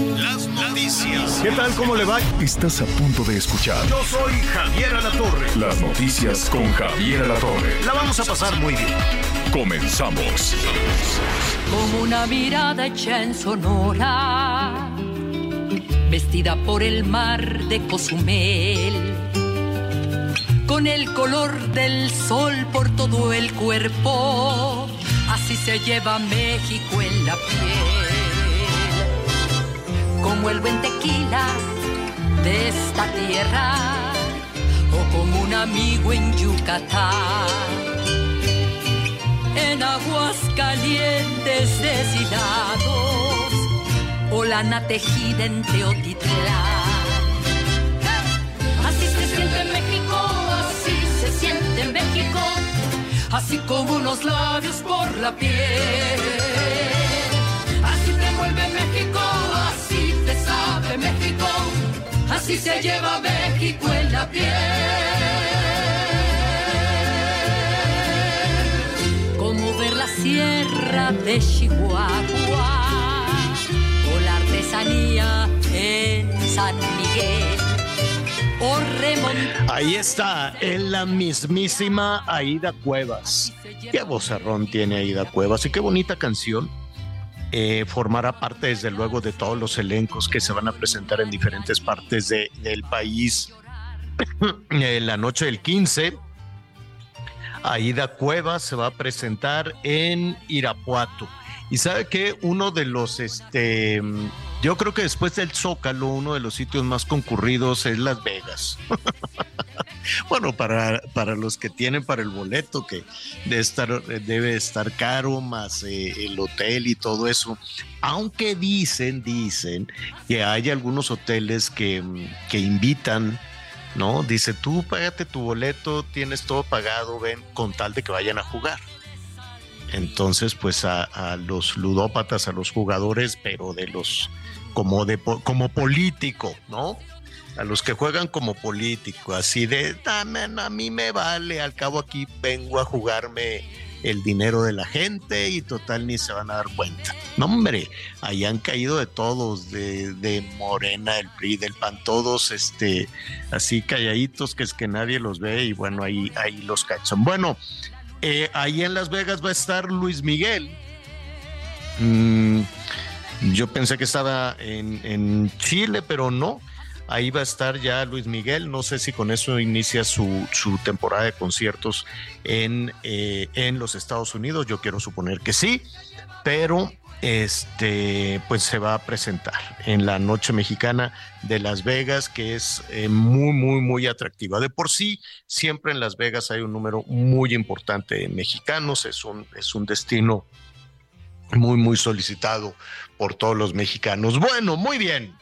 Las noticias. ¿Qué tal? ¿Cómo le va? Estás a punto de escuchar Yo soy Javier Alatorre. las noticias con Javier Alatorre. La vamos a pasar muy bien. Comenzamos. Como una mirada hecha en Sonora, vestida por el mar de Cozumel, con el color del sol por todo el cuerpo, así se lleva México en la piel, como el buen tequila de esta tierra, o como un amigo en Yucatán en aguas calientes deshilados o lana tejida en Teotitlán. Así se siente México, así se siente México, así como unos labios por la piel. Así te México, sabe México, así se lleva México en la piel como ver la sierra de Chihuahua o la artesanía en San Miguel Ahí está, en la mismísima Aida Cuevas. Qué vocerrón tiene Aida Cuevas y qué bonita canción. Eh, formará parte, desde luego, de todos los elencos que se van a presentar en diferentes partes de- del país. La noche del 15, Aida Cuevas se va a presentar en Irapuato. Y sabe que uno de los, este, yo creo que después del Zócalo, uno de los sitios más concurridos es Las Vegas. bueno, para, para los que tienen para el boleto, que debe estar, debe estar caro, más eh, el hotel y todo eso. Aunque dicen, dicen que hay algunos hoteles que, que invitan ¿no? Dice, tú págate tu boleto, tienes todo pagado, ven, con tal de que vayan a jugar. Entonces, pues a, a los ludópatas, a los jugadores, pero de los, como, de, como político, ¿no? A los que juegan como político, así de, "Dame, a mí me vale, al cabo aquí vengo a jugarme el dinero de la gente y total ni se van a dar cuenta. No, hombre, ahí han caído de todos, de, de Morena, el PRI, del PAN, todos este, así calladitos que es que nadie los ve y bueno, ahí, ahí los cachan. Bueno, eh, ahí en Las Vegas va a estar Luis Miguel. Mm, yo pensé que estaba en, en Chile, pero no. Ahí va a estar ya Luis Miguel. No sé si con eso inicia su, su temporada de conciertos en, eh, en los Estados Unidos. Yo quiero suponer que sí, pero este pues se va a presentar en la noche mexicana de Las Vegas, que es eh, muy, muy, muy atractiva. De por sí, siempre en Las Vegas hay un número muy importante de mexicanos. Es un, es un destino muy, muy solicitado por todos los mexicanos. Bueno, muy bien.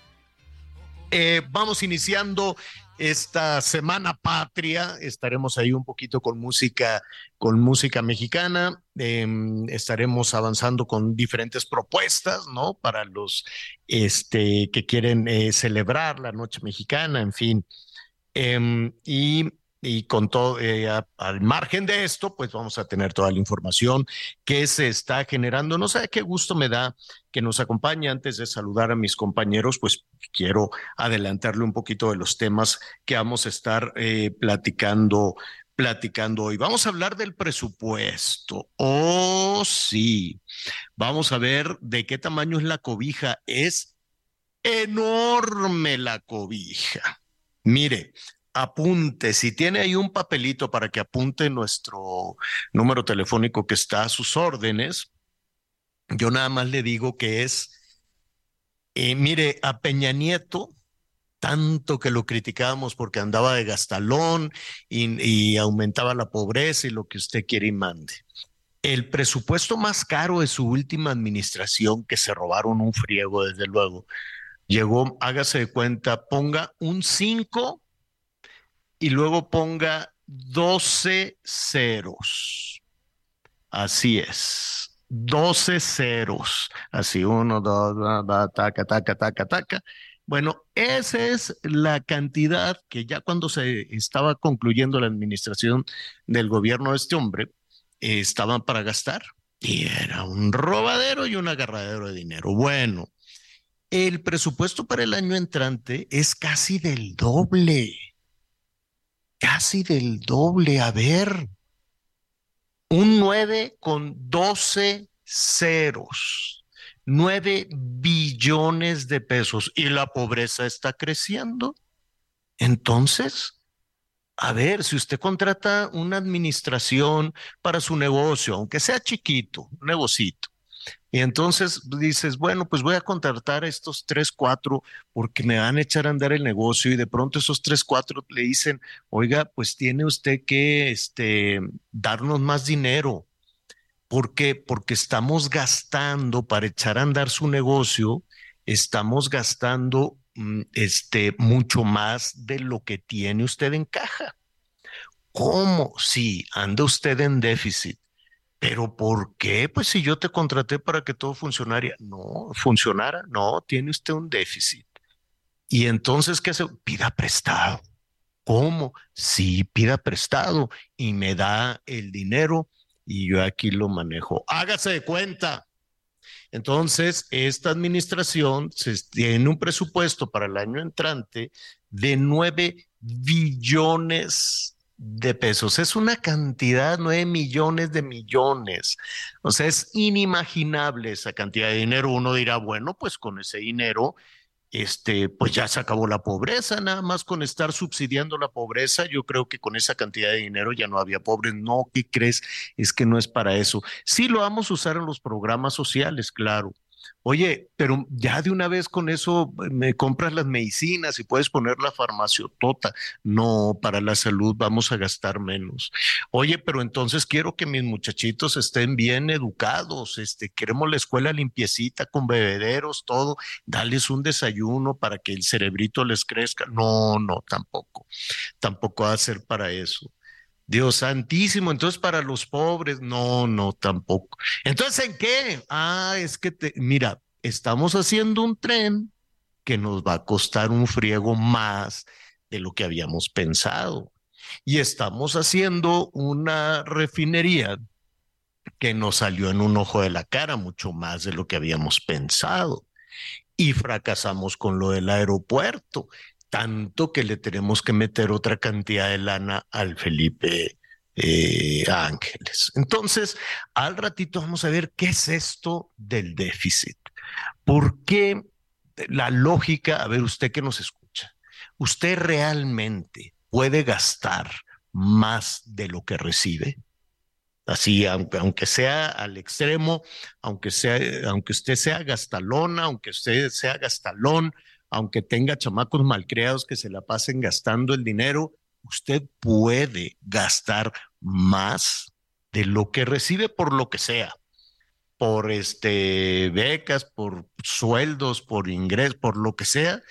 Eh, vamos iniciando esta semana patria. Estaremos ahí un poquito con música, con música mexicana. Eh, estaremos avanzando con diferentes propuestas, ¿no? Para los este, que quieren eh, celebrar la noche mexicana, en fin. Eh, y y con todo, eh, al margen de esto, pues vamos a tener toda la información que se está generando. No sé qué gusto me da que nos acompañe. Antes de saludar a mis compañeros, pues quiero adelantarle un poquito de los temas que vamos a estar eh, platicando, platicando hoy. Vamos a hablar del presupuesto. Oh, sí. Vamos a ver de qué tamaño es la cobija. Es enorme la cobija. Mire, apunte, si tiene ahí un papelito para que apunte nuestro número telefónico que está a sus órdenes, yo nada más le digo que es, eh, mire, a Peña Nieto, tanto que lo criticábamos porque andaba de gastalón y, y aumentaba la pobreza y lo que usted quiere y mande. El presupuesto más caro de su última administración, que se robaron un friego, desde luego, llegó, hágase de cuenta, ponga un 5 y luego ponga 12 ceros. Así es. 12 ceros. Así, uno, dos, va, taca, taca, taca, taca. Bueno, esa es la cantidad que ya cuando se estaba concluyendo la administración del gobierno de este hombre, eh, estaban para gastar. Y era un robadero y un agarradero de dinero. Bueno, el presupuesto para el año entrante es casi del doble. Casi del doble. A ver, un 9 con 12 ceros. 9 billones de pesos y la pobreza está creciendo. Entonces, a ver, si usted contrata una administración para su negocio, aunque sea chiquito, un negocito, y entonces dices, bueno, pues voy a contratar a estos tres, cuatro, porque me van a echar a andar el negocio, y de pronto esos tres, cuatro le dicen, oiga, pues tiene usted que este, darnos más dinero. ¿Por qué? Porque estamos gastando para echar a andar su negocio, estamos gastando Mm, este, mucho más de lo que tiene usted en caja. ¿Cómo? Sí, anda usted en déficit. ¿Pero por qué? Pues si yo te contraté para que todo funcionara, no, funcionara, no, tiene usted un déficit. Y entonces, ¿qué hace? Pida prestado. ¿Cómo? Sí, pida prestado y me da el dinero y yo aquí lo manejo. Hágase de cuenta. Entonces, esta administración tiene un presupuesto para el año entrante de 9 billones de pesos. Es una cantidad, 9 millones de millones. O sea, es inimaginable esa cantidad de dinero. Uno dirá, bueno, pues con ese dinero este, pues ya se acabó la pobreza, nada más con estar subsidiando la pobreza, yo creo que con esa cantidad de dinero ya no había pobres. No, ¿qué crees? Es que no es para eso. Sí lo vamos a usar en los programas sociales, claro, Oye, pero ya de una vez con eso eh, me compras las medicinas y puedes poner la farmaciotota. No, para la salud vamos a gastar menos. Oye, pero entonces quiero que mis muchachitos estén bien educados. Este, queremos la escuela limpiecita con bebederos, todo. Dales un desayuno para que el cerebrito les crezca. No, no, tampoco. Tampoco va a ser para eso. Dios santísimo, entonces para los pobres, no, no, tampoco. Entonces, ¿en qué? Ah, es que, te, mira, estamos haciendo un tren que nos va a costar un friego más de lo que habíamos pensado. Y estamos haciendo una refinería que nos salió en un ojo de la cara mucho más de lo que habíamos pensado. Y fracasamos con lo del aeropuerto tanto que le tenemos que meter otra cantidad de lana al Felipe eh, Ángeles. Entonces, al ratito vamos a ver qué es esto del déficit. ¿Por qué la lógica, a ver usted que nos escucha, usted realmente puede gastar más de lo que recibe? Así, aunque, aunque sea al extremo, aunque, sea, aunque usted sea gastalona, aunque usted sea gastalón, aunque tenga chamacos malcriados que se la pasen gastando el dinero, usted puede gastar más de lo que recibe por lo que sea, por este becas, por sueldos, por ingresos, por lo que sea,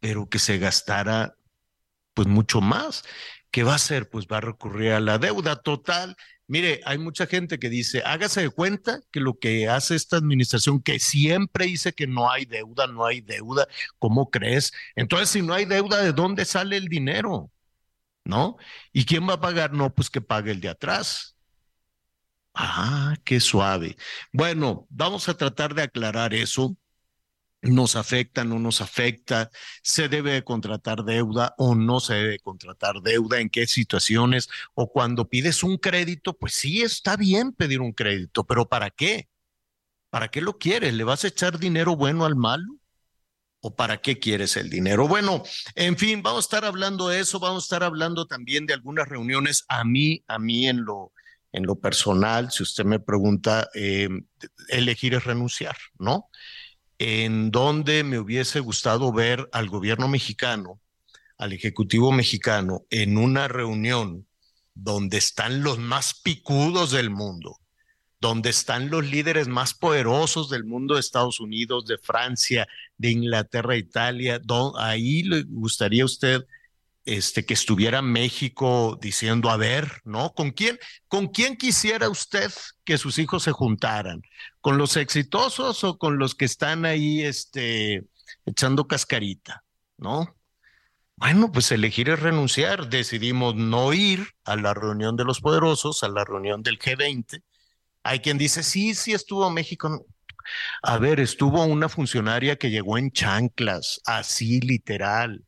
pero que se gastara pues mucho más. ¿Qué va a hacer? Pues va a recurrir a la deuda total Mire, hay mucha gente que dice, hágase de cuenta que lo que hace esta administración, que siempre dice que no hay deuda, no hay deuda, ¿cómo crees? Entonces, si no hay deuda, ¿de dónde sale el dinero? ¿No? ¿Y quién va a pagar? No, pues que pague el de atrás. Ah, qué suave. Bueno, vamos a tratar de aclarar eso nos afecta, no nos afecta, se debe contratar deuda o no se debe contratar deuda, en qué situaciones, o cuando pides un crédito, pues sí está bien pedir un crédito, pero ¿para qué? ¿Para qué lo quieres? ¿Le vas a echar dinero bueno al malo? ¿O para qué quieres el dinero? Bueno, en fin, vamos a estar hablando de eso, vamos a estar hablando también de algunas reuniones a mí, a mí en lo, en lo personal, si usted me pregunta, eh, elegir es renunciar, ¿no? En donde me hubiese gustado ver al gobierno mexicano, al Ejecutivo mexicano, en una reunión donde están los más picudos del mundo, donde están los líderes más poderosos del mundo de Estados Unidos, de Francia, de Inglaterra, Italia, ahí le gustaría usted este, que estuviera México diciendo, a ver, ¿no? ¿Con quién, ¿Con quién quisiera usted que sus hijos se juntaran? ¿Con los exitosos o con los que están ahí este, echando cascarita? ¿No? Bueno, pues elegir es renunciar. Decidimos no ir a la reunión de los poderosos, a la reunión del G20. Hay quien dice, sí, sí estuvo México. A ver, estuvo una funcionaria que llegó en chanclas, así literal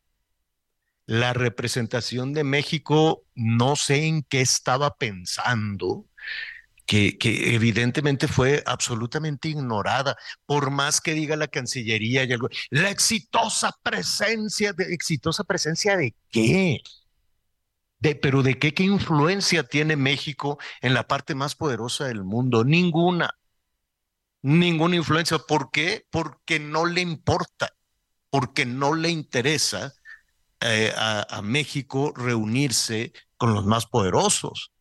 la representación de México, no sé en qué estaba pensando, que, evidentemente fue absolutamente ignorada, por más que diga la Cancillería y algo. La exitosa presencia, de, exitosa presencia de qué? De, pero de qué, qué influencia tiene México en la parte más poderosa del mundo? Ninguna. Ninguna influencia. ¿Por qué? Porque no le importa, porque no le interesa eh, a, México reunirse con los más poderosos.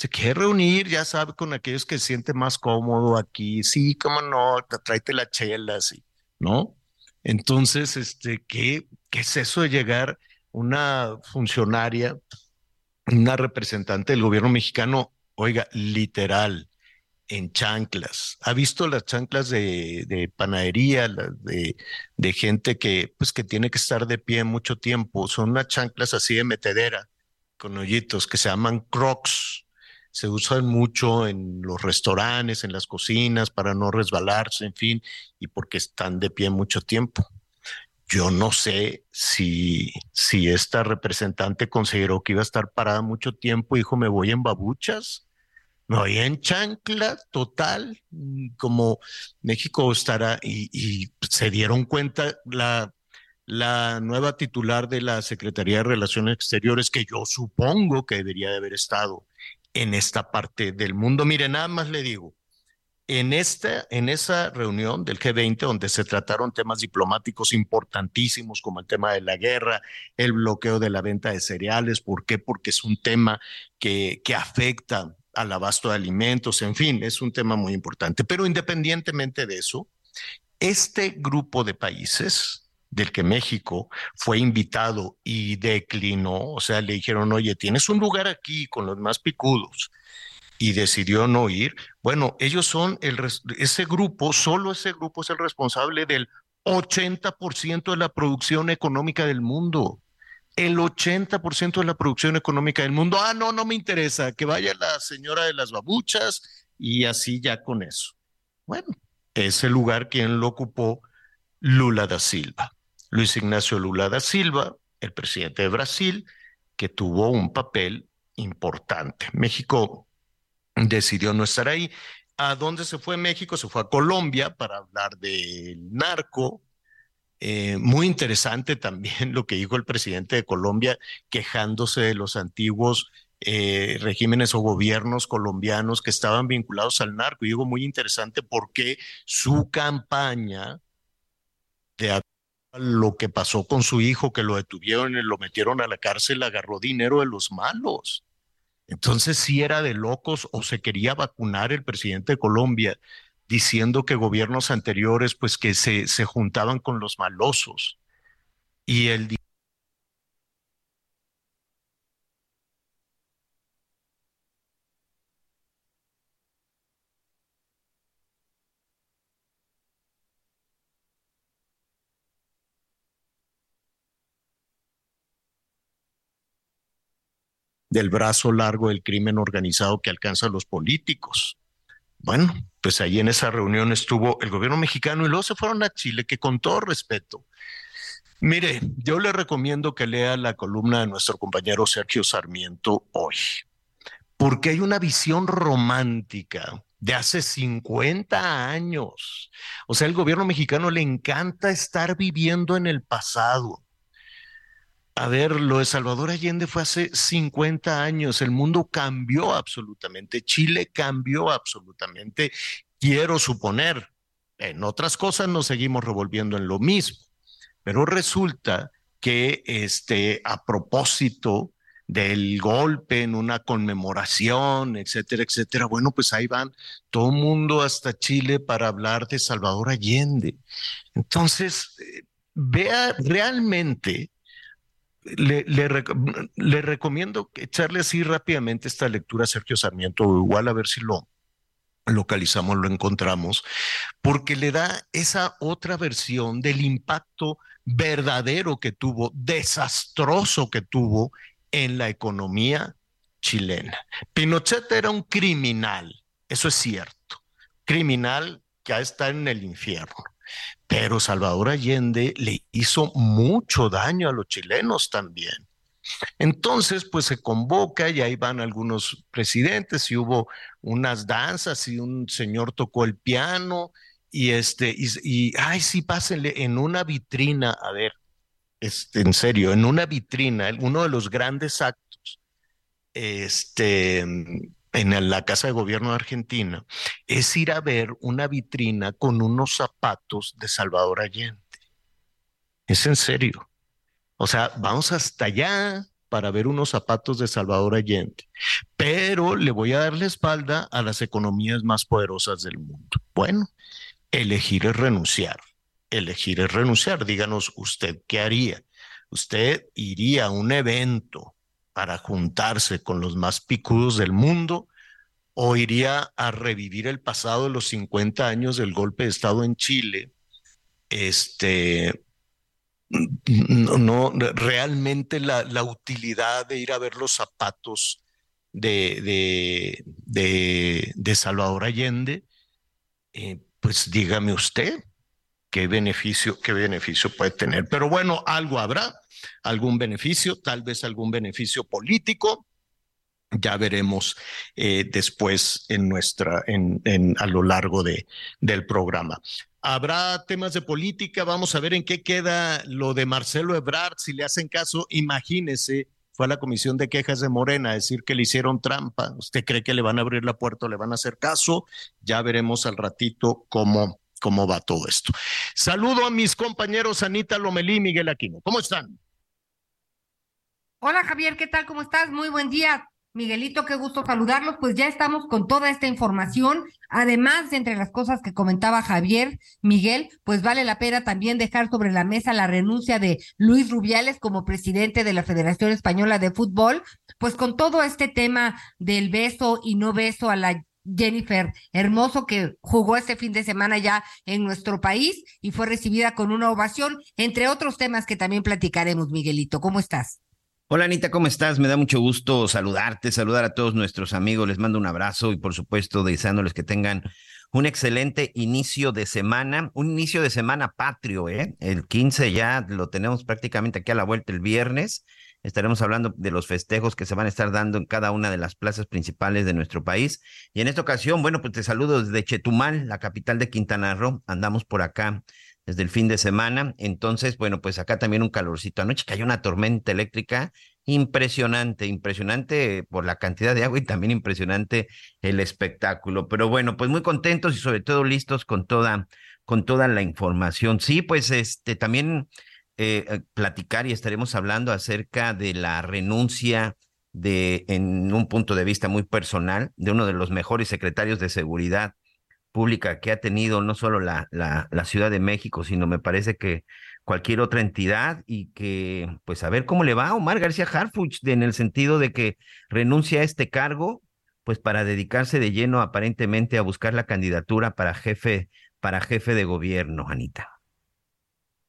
Se quiere reunir, ya sabe, con aquellos que se siente más cómodo aquí. Sí, cómo no, tráete la chela, ¿no? Entonces, este, ¿qué, ¿qué es eso de llegar una funcionaria, una representante del gobierno mexicano, oiga, literal, en chanclas. ¿Ha visto las chanclas de, panadería, de, de, gente que, pues, que tiene que estar de pie mucho tiempo? Son unas chanclas así de metedera, con hoyitos, que se llaman crocs. Se usan mucho en los restaurantes, en las cocinas, para no resbalarse, en fin, y porque están de pie mucho tiempo. Yo no sé si, si esta representante consideró que iba a estar parada mucho tiempo dijo, me voy en babuchas me voy en chancla total, como México estará, y, se dieron cuenta la, la nueva titular de la Secretaría de Relaciones Exteriores, que yo supongo que debería de haber estado en esta parte del mundo. Mire, nada más le digo, en, esta, en esa reunión del G20, donde se trataron temas diplomáticos importantísimos como el tema de la guerra, el bloqueo de la venta de cereales, ¿por qué? Porque es un tema que, que afecta al abasto de alimentos, en fin, es un tema muy importante. Pero independientemente de eso, este grupo de países del que México fue invitado y declinó, o sea, le dijeron, oye, tienes un lugar aquí con los más picudos, y decidió no ir, bueno, ellos son el, ese grupo, solo ese grupo es el responsable del 80% de la producción económica del mundo el 80% de la producción económica del mundo. Ah, no, no me interesa, que vaya la señora de las babuchas y así ya con eso. Bueno, ese lugar quien lo ocupó Lula da Silva. Luis Ignacio Lula da Silva, el presidente de Brasil, que tuvo un papel importante. México decidió no estar ahí. ¿A dónde se fue México? Se fue a Colombia para hablar del narco, eh, muy interesante también lo que dijo el presidente de Colombia, quejándose de los antiguos eh, regímenes o gobiernos colombianos que estaban vinculados al narco. Y digo muy interesante porque su campaña de lo que pasó con su hijo, que lo detuvieron y lo metieron a la cárcel, agarró dinero de los malos. Entonces, si era de locos o se quería vacunar el presidente de Colombia diciendo que gobiernos anteriores pues que se, se juntaban con los malosos y el del brazo largo del crimen organizado que alcanza a los políticos. Bueno, pues ahí en esa reunión estuvo el gobierno mexicano y luego se fueron a Chile, que con todo respeto, mire, yo le recomiendo que lea la columna de nuestro compañero Sergio Sarmiento hoy, porque hay una visión romántica de hace 50 años. O sea, el gobierno mexicano le encanta estar viviendo en el pasado. A ver, lo de Salvador Allende fue hace 50 años, el mundo cambió absolutamente, Chile cambió absolutamente, quiero suponer, en otras cosas nos seguimos revolviendo en lo mismo, pero resulta que este, a propósito del golpe en una conmemoración, etcétera, etcétera, bueno, pues ahí van todo el mundo hasta Chile para hablar de Salvador Allende. Entonces, eh, vea realmente le, recomiendo echarle así rápidamente esta lectura a Sergio Sarmiento, igual a ver si lo localizamos, lo encontramos, porque le da esa otra versión del impacto verdadero que tuvo, desastroso que tuvo en la economía chilena. Pinochet era un criminal, eso es cierto, criminal que está en el infierno. Pero Salvador Allende le hizo mucho daño a los chilenos también. Entonces, pues se convoca y ahí van algunos presidentes y hubo unas danzas y un señor tocó el piano y este, y, ay, sí, pásenle en una vitrina, a ver, este, en serio, en una vitrina, uno de los grandes actos, este, en la Casa de Gobierno de Argentina, es ir a ver una vitrina con unos zapatos de Salvador Allende. Es en serio. O sea, vamos hasta allá para ver unos zapatos de Salvador Allende, pero le voy a dar la espalda a las economías más poderosas del mundo. Bueno, elegir es renunciar. Elegir es renunciar. Díganos usted qué haría. Usted iría a un evento para juntarse con los más picudos del mundo o iría a revivir el pasado de los 50 años del golpe de Estado en Chile, este, no, realmente la, la, utilidad de ir a ver los zapatos de, de, de, Salvador Allende, eh, pues dígame usted qué beneficio, qué beneficio puede tener. Pero bueno, algo habrá, algún beneficio, tal vez algún beneficio político. Ya veremos eh, después en nuestra, en, a lo largo de, del programa. Habrá temas de política, vamos a ver en qué queda lo de Marcelo Ebrard, si le hacen caso, imagínese, fue a la Comisión de Quejas de Morena decir que le hicieron trampa. ¿Usted cree que le van a abrir la puerta o le van a hacer caso? Ya veremos al ratito cómo, cómo va todo esto. Saludo a mis compañeros Anita Lomelí y Miguel Aquino. ¿Cómo están? Hola Javier, ¿qué tal? ¿Cómo estás? Muy buen día. Miguelito, qué gusto saludarlos. Pues ya estamos con toda esta información. Además, de entre las cosas que comentaba Javier, Miguel, pues vale la pena también dejar sobre la mesa la renuncia de Luis Rubiales como presidente de la Federación Española de Fútbol, pues con todo este tema del beso y no beso a la Jennifer Hermoso, que jugó este fin de semana ya en nuestro país y fue recibida con una ovación, entre otros temas que también platicaremos, Miguelito. ¿Cómo estás? Hola Anita, ¿cómo estás? Me da mucho gusto saludarte, saludar a todos nuestros amigos, les mando un abrazo y por supuesto deseándoles que tengan un excelente inicio de semana, un inicio de semana patrio, ¿eh? El 15 ya lo tenemos prácticamente aquí a la vuelta el viernes. Estaremos hablando de los festejos que se van a estar dando en cada una de las plazas principales de nuestro país. Y en esta ocasión, bueno, pues te saludo desde Chetumal, la capital de Quintana Roo. Andamos por acá desde el fin de semana. Entonces, bueno, pues acá también un calorcito. Anoche cayó una tormenta eléctrica impresionante, impresionante por la cantidad de agua y también impresionante el espectáculo. Pero bueno, pues muy contentos y sobre todo listos con toda, con toda la información. Sí, pues este también eh, eh, platicar y estaremos hablando acerca de la renuncia de, en un punto de vista muy personal, de uno de los mejores secretarios de seguridad pública que ha tenido no solo la, la, la, Ciudad de México, sino me parece que cualquier otra entidad y que, pues, a ver cómo le va a Omar García Harfuch en el sentido de que renuncia a este cargo, pues, para dedicarse de lleno aparentemente a buscar la candidatura para jefe, para jefe de gobierno, Anita.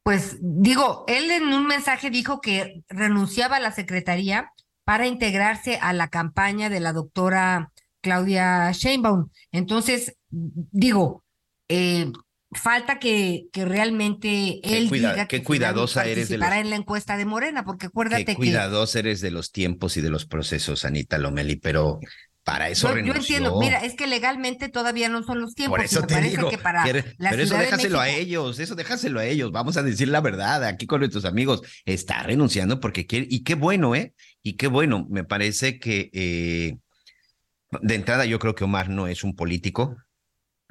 Pues digo, él en un mensaje dijo que renunciaba a la secretaría para integrarse a la campaña de la doctora Claudia Sheinbaum. Entonces, digo, eh, falta que, que realmente él diga que cuidadosa eres de en la encuesta de Morena, porque acuérdate qué que cuidadosa eres de los tiempos y de los procesos, Anita Lomeli, pero para eso yo, yo entiendo, mira, es que legalmente todavía no son los tiempos. Por eso te digo, que para pero eso déjaselo a ellos, eso déjaselo a ellos. Vamos a decir la verdad aquí con nuestros amigos. Está renunciando porque quiere, y qué bueno, ¿eh? Y qué bueno, me parece que eh, de entrada yo creo que Omar no es un político,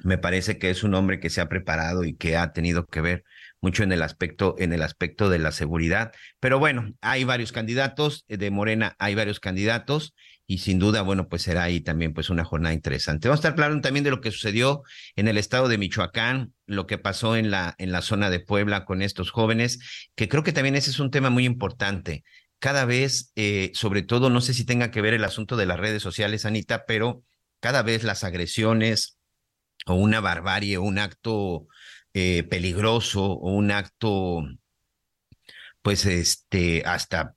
me parece que es un hombre que se ha preparado y que ha tenido que ver mucho en el aspecto en el aspecto de la seguridad, pero bueno, hay varios candidatos de Morena, hay varios candidatos y sin duda, bueno, pues será ahí también pues una jornada interesante. Vamos a estar hablando también de lo que sucedió en el estado de Michoacán, lo que pasó en la en la zona de Puebla con estos jóvenes, que creo que también ese es un tema muy importante cada vez, eh, sobre todo, no sé si tenga que ver el asunto de las redes sociales, Anita, pero cada vez las agresiones o una barbarie, un acto eh, peligroso o un acto, pues, este, hasta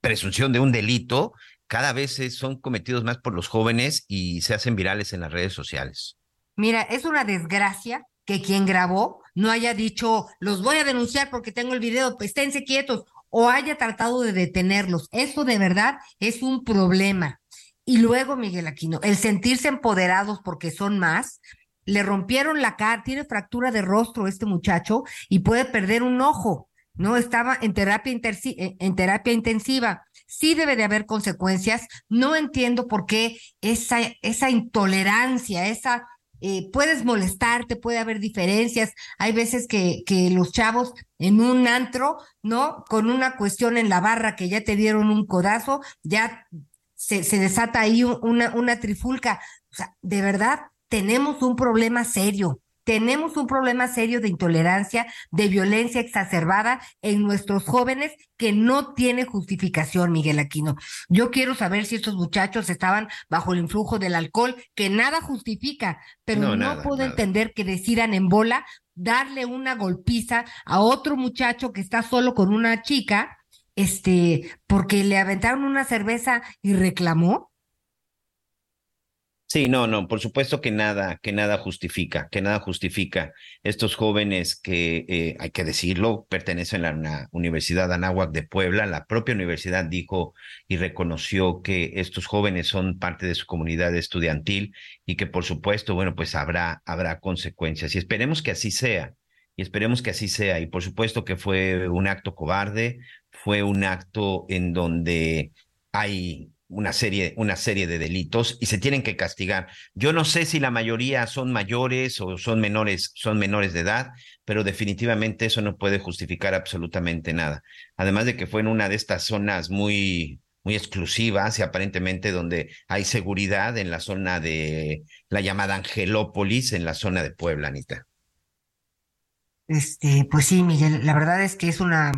presunción de un delito, cada vez son cometidos más por los jóvenes y se hacen virales en las redes sociales. Mira, es una desgracia que quien grabó no haya dicho, los voy a denunciar porque tengo el video, pues, esténse quietos, o haya tratado de detenerlos. Eso de verdad es un problema. Y luego, Miguel Aquino, el sentirse empoderados porque son más, le rompieron la cara, tiene fractura de rostro este muchacho y puede perder un ojo, ¿no? Estaba en terapia, en terapia intensiva. Sí debe de haber consecuencias. No entiendo por qué esa, esa intolerancia, esa eh, puedes molestarte, puede haber diferencias. Hay veces que, que los chavos en un antro, ¿no? Con una cuestión en la barra que ya te dieron un codazo, ya se, se desata ahí una, una trifulca. O sea, de verdad, tenemos un problema serio tenemos un problema serio de intolerancia, de violencia exacerbada en nuestros jóvenes que no tiene justificación, Miguel Aquino. Yo quiero saber si estos muchachos estaban bajo el influjo del alcohol, que nada justifica, pero no, puedo entender que decidan en bola darle una golpiza a otro muchacho que está solo con una chica, este, porque le aventaron una cerveza y reclamó. Sí, no, no, por supuesto que nada, que nada justifica, que nada justifica estos jóvenes que, eh, hay que decirlo, pertenecen a la Universidad Anáhuac de Puebla. La propia universidad dijo y reconoció que estos jóvenes son parte de su comunidad estudiantil y que, por supuesto, bueno, pues habrá, habrá consecuencias. Y esperemos que así sea, y esperemos que así sea. Y por supuesto que fue un acto cobarde, fue un acto en donde hay una serie, una serie de delitos y se tienen que castigar. Yo no sé si la mayoría son mayores o son menores, son menores de edad, pero definitivamente eso no puede justificar absolutamente nada. Además de que fue en una de estas zonas muy, muy exclusivas y aparentemente donde hay seguridad en la zona de la llamada Angelópolis, en la zona de Puebla, Anita. Este, pues sí, Miguel, la verdad es que es una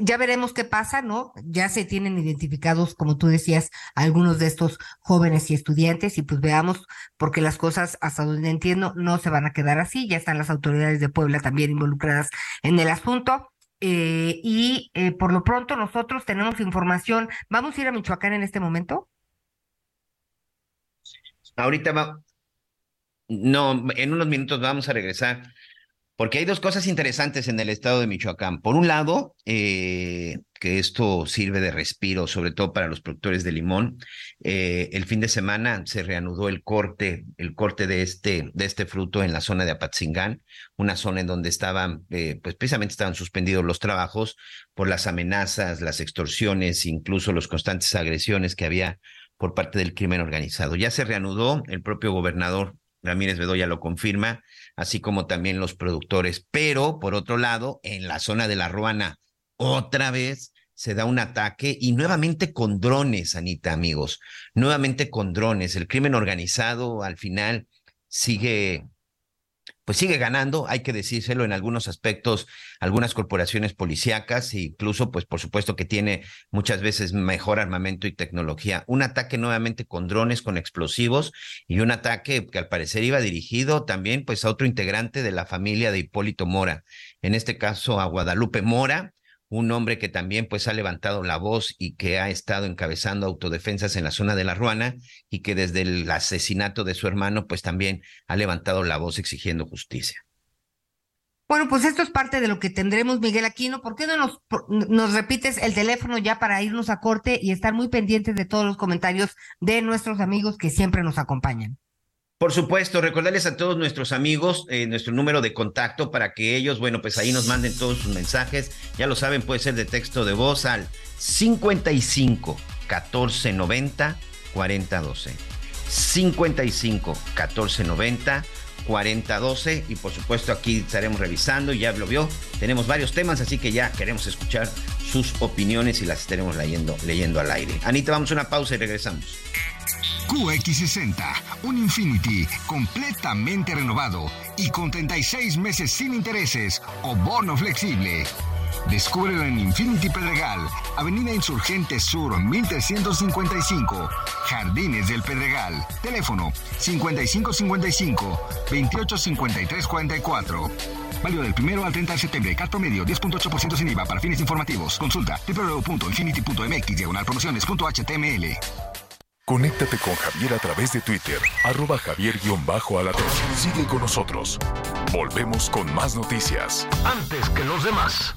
ya veremos qué pasa, ¿no? Ya se tienen identificados, como tú decías, algunos de estos jóvenes y estudiantes y pues veamos, porque las cosas, hasta donde entiendo, no se van a quedar así. Ya están las autoridades de Puebla también involucradas en el asunto. Eh, y eh, por lo pronto nosotros tenemos información. ¿Vamos a ir a Michoacán en este momento? Ahorita va. No, en unos minutos vamos a regresar porque hay dos cosas interesantes en el estado de Michoacán. Por un lado, eh, que esto sirve de respiro, sobre todo para los productores de limón. Eh, el fin de semana se reanudó el corte, el corte de este, de este fruto en la zona de Apatzingán, una zona en donde estaban, eh, pues precisamente estaban suspendidos los trabajos por las amenazas, las extorsiones, incluso las constantes agresiones que había por parte del crimen organizado. Ya se reanudó, el propio gobernador Ramírez Bedoya lo confirma, así como también los productores. Pero, por otro lado, en la zona de la Ruana, otra vez se da un ataque y nuevamente con drones, Anita, amigos, nuevamente con drones. El crimen organizado al final sigue pues sigue ganando, hay que decírselo en algunos aspectos, algunas corporaciones policíacas, e incluso, pues por supuesto que tiene muchas veces mejor armamento y tecnología. Un ataque nuevamente con drones, con explosivos, y un ataque que al parecer iba dirigido también pues a otro integrante de la familia de Hipólito Mora, en este caso a Guadalupe Mora, un hombre que también pues ha levantado la voz y que ha estado encabezando autodefensas en la zona de la Ruana y que desde el asesinato de su hermano pues también ha levantado la voz exigiendo justicia. Bueno, pues esto es parte de lo que tendremos, Miguel Aquino. ¿Por qué no nos, nos repites el teléfono ya para irnos a corte y estar muy pendientes de todos los comentarios de nuestros amigos que siempre nos acompañan? Por supuesto, recordarles a todos nuestros amigos eh, nuestro número de contacto para que ellos, bueno, pues ahí nos manden todos sus mensajes. Ya lo saben, puede ser de texto de voz al 55 14 90 40 12. 55 14 90 40 12 y por supuesto aquí estaremos revisando, ya lo vio, tenemos varios temas, así que ya queremos escuchar sus opiniones y las estaremos leyendo, leyendo al aire. Anita, vamos a una pausa y regresamos. QX60, un Infinity completamente renovado y con 36 meses sin intereses o bono flexible. Descúbrelo en Infinity Pedregal, Avenida Insurgente Sur 1355, Jardines del Pedregal. Teléfono 5555 285344. Válido del primero al 30 de septiembre. Cat promedio 10.8% sin IVA para fines informativos. Consulta www.infinity.mx diagonal promociones.html. Conéctate con Javier a través de Twitter, arroba javier-alatón. Sigue con nosotros. Volvemos con más noticias. Antes que los demás.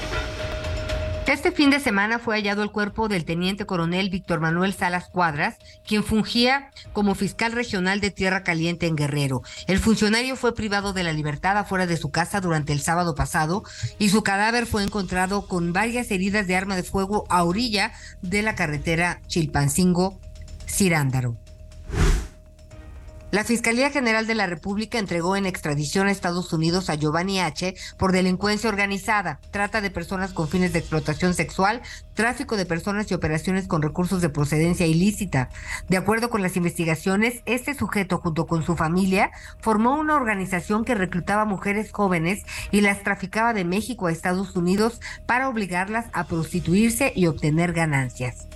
Este fin de semana fue hallado el cuerpo del teniente coronel Víctor Manuel Salas Cuadras, quien fungía como fiscal regional de Tierra Caliente en Guerrero. El funcionario fue privado de la libertad afuera de su casa durante el sábado pasado y su cadáver fue encontrado con varias heridas de arma de fuego a orilla de la carretera Chilpancingo-Cirándaro. La Fiscalía General de la República entregó en extradición a Estados Unidos a Giovanni H. por delincuencia organizada, trata de personas con fines de explotación sexual, tráfico de personas y operaciones con recursos de procedencia ilícita. De acuerdo con las investigaciones, este sujeto junto con su familia formó una organización que reclutaba mujeres jóvenes y las traficaba de México a Estados Unidos para obligarlas a prostituirse y obtener ganancias.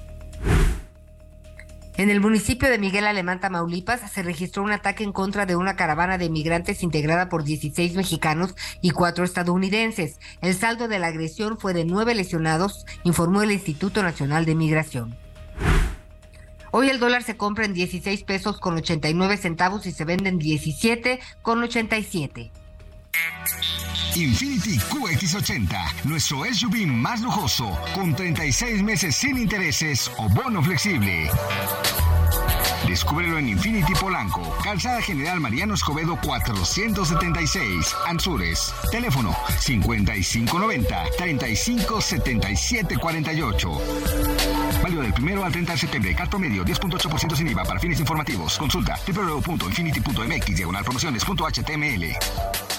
En el municipio de Miguel Alemán, Tamaulipas, se registró un ataque en contra de una caravana de migrantes integrada por 16 mexicanos y cuatro estadounidenses. El saldo de la agresión fue de nueve lesionados, informó el Instituto Nacional de Migración. Hoy el dólar se compra en 16 pesos con 89 centavos y se vende en 17 con 87. Infinity QX80, nuestro SUV más lujoso, con 36 meses sin intereses o bono flexible. Descúbrelo en Infinity Polanco, Calzada General Mariano Escobedo 476, Anzures. Teléfono 5590-357748. Válido del primero al 30 de septiembre. Carto medio 10.8% sin IVA para fines informativos. Consulta www.infinity.mx diagonal promociones.html.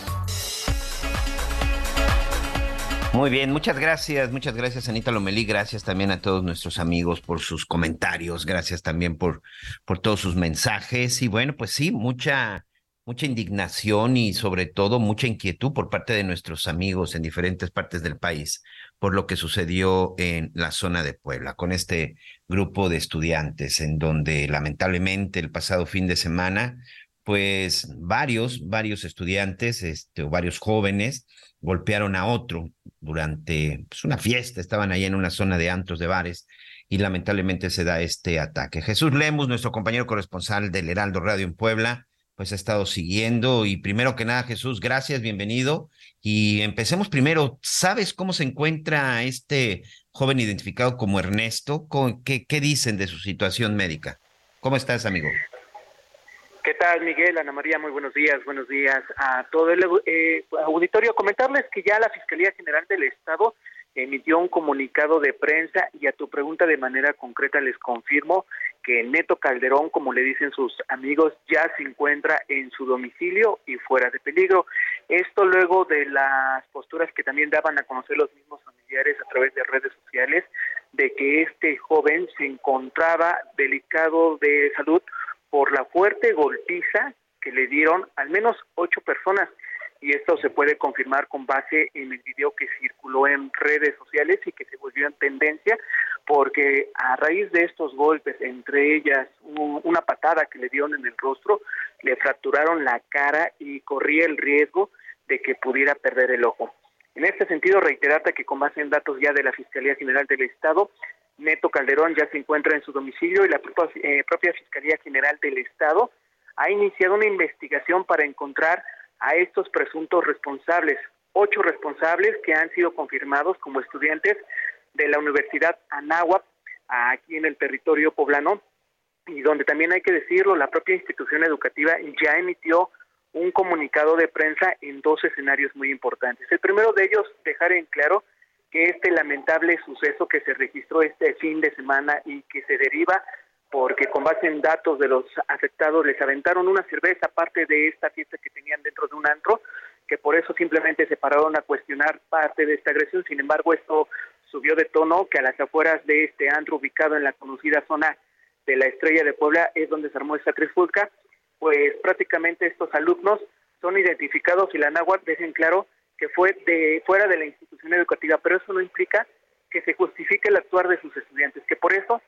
Muy bien, muchas gracias, muchas gracias Anita Lomelí, gracias también a todos nuestros amigos por sus comentarios, gracias también por, por todos sus mensajes. Y bueno, pues sí, mucha, mucha indignación y sobre todo mucha inquietud por parte de nuestros amigos en diferentes partes del país por lo que sucedió en la zona de Puebla con este grupo de estudiantes en donde lamentablemente el pasado fin de semana pues varios, varios estudiantes este, o varios jóvenes golpearon a otro durante pues, una fiesta, estaban ahí en una zona de antros de bares y lamentablemente se da este ataque. Jesús Lemus, nuestro compañero corresponsal del Heraldo Radio en Puebla, pues ha estado siguiendo y primero que nada Jesús, gracias, bienvenido y empecemos primero, ¿sabes cómo se encuentra este joven identificado como Ernesto? ¿Qué, qué dicen de su situación médica? ¿Cómo estás, amigo? ¿Qué tal, Miguel? Ana María, muy buenos días. Buenos días a todo el eh, auditorio. Comentarles que ya la Fiscalía General del Estado emitió un comunicado de prensa y a tu pregunta de manera concreta les confirmo que Neto Calderón, como le dicen sus amigos, ya se encuentra en su domicilio y fuera de peligro. Esto luego de las posturas que también daban a conocer los mismos familiares a través de redes sociales de que este joven se encontraba delicado de salud por la fuerte golpiza que le dieron al menos ocho personas y esto se puede confirmar con base en el video que circuló en redes sociales y que se volvió en tendencia porque a raíz de estos golpes, entre ellas una patada que le dieron en el rostro, le fracturaron la cara y corría el riesgo de que pudiera perder el ojo. En este sentido, reiterarte que con base en datos ya de la Fiscalía General del Estado, Neto Calderón ya se encuentra en su domicilio y la eh, propia, Fiscalía General del Estado ha iniciado una investigación para encontrar a estos presuntos responsables, ocho responsables que han sido confirmados como estudiantes de la Universidad Anáhuac aquí en el territorio poblano y donde también hay que decirlo, la propia institución educativa ya emitió un comunicado de prensa en dos escenarios muy importantes. El primero de ellos, dejar en claro que este lamentable suceso que se registró este fin de semana y que se deriva porque con base en datos de los afectados les aventaron una cerveza aparte de esta fiesta que tenían dentro de un antro, que por eso simplemente se pararon a cuestionar parte de esta agresión. Sin embargo, esto subió de tono que a las afueras de este antro ubicado en la conocida zona de la Estrella de Puebla es donde se armó esta trifulca, pues prácticamente estos alumnos son identificados y la náhuatl dejen claro que fue de fuera de la institución educativa, pero eso no implica que se justifique el actuar de sus estudiantes, que por eso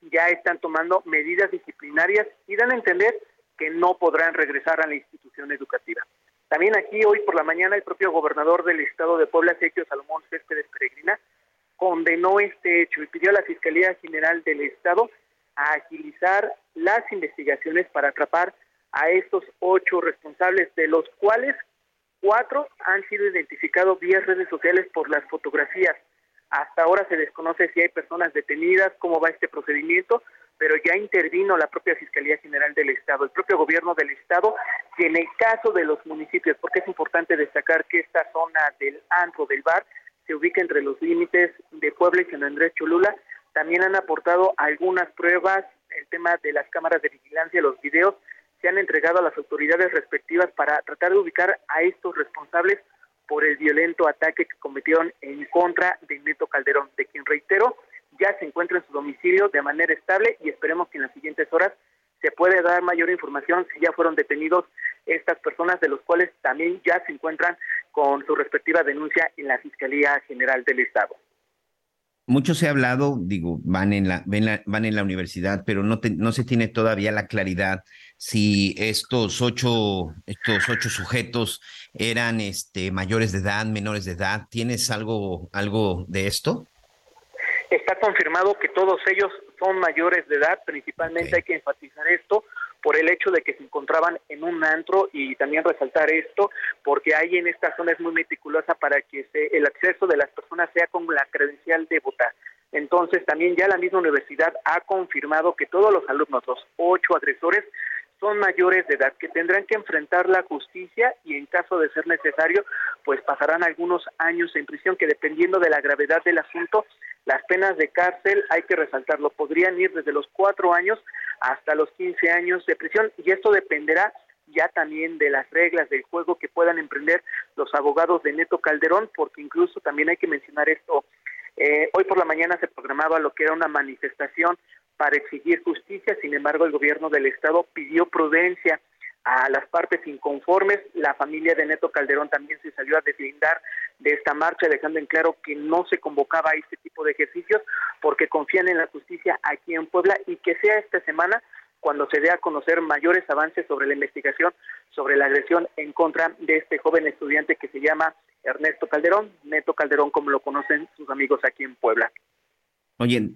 ya están tomando medidas disciplinarias y dan a entender que no podrán regresar a la institución educativa. También aquí hoy por la mañana el propio gobernador del estado de Puebla, Sergio Salomón Céspedes Peregrina, condenó este hecho y pidió a la Fiscalía General del Estado a agilizar las investigaciones para atrapar a estos ocho responsables, de los cuales cuatro han sido identificados vía redes sociales por las fotografías. Hasta ahora se desconoce si hay personas detenidas, cómo va este procedimiento, pero ya intervino la propia Fiscalía General del Estado, el propio gobierno del Estado, que en el caso de los municipios, porque es importante destacar que esta zona del antro del bar se ubica entre los límites de Puebla y San Andrés Cholula, también han aportado algunas pruebas, el tema de las cámaras de vigilancia, los videos, se han entregado a las autoridades respectivas para tratar de ubicar a estos responsables por el violento ataque que cometieron en contra de Neto Calderón, de quien reitero, ya se encuentra en su domicilio de manera estable y esperemos que en las siguientes horas se pueda dar mayor información si ya fueron detenidos estas personas, de los cuales también ya se encuentran con su respectiva denuncia en la Fiscalía General del Estado. Mucho se ha hablado, digo, van en la, van en la universidad, pero no, no se tiene todavía la claridad si estos ocho, estos ocho sujetos eran este, mayores de edad, menores de edad. ¿Tienes algo, algo de esto? Está confirmado que todos ellos son mayores de edad, principalmente hay que enfatizar esto por el hecho de que se encontraban en un antro y también resaltar esto porque hay en esta zona es muy meticulosa para que el acceso de las personas sea con la credencial de votar. Entonces también ya la misma universidad ha confirmado que todos los alumnos, los ocho agresores, son mayores de edad que tendrán que enfrentar la justicia y en caso de ser necesario, pues pasarán algunos años en prisión que dependiendo de la gravedad del asunto, las penas de cárcel, hay que resaltarlo, podrían ir desde los cuatro años hasta los quince años de prisión y esto dependerá ya también de las reglas del juego que puedan emprender los abogados de Neto Calderón, porque incluso también hay que mencionar esto. Eh, hoy por la mañana se programaba lo que era una manifestación para exigir justicia, sin embargo el gobierno del estado pidió prudencia a las partes inconformes, la familia de Neto Calderón también se salió a deslindar de esta marcha, dejando en claro que no se convocaba a este tipo de ejercicios porque confían en la justicia aquí en Puebla y que sea esta semana cuando se dé a conocer mayores avances sobre la investigación sobre la agresión en contra de este joven estudiante que se llama Ernesto Calderón, Neto Calderón como lo conocen sus amigos aquí en Puebla. Oye,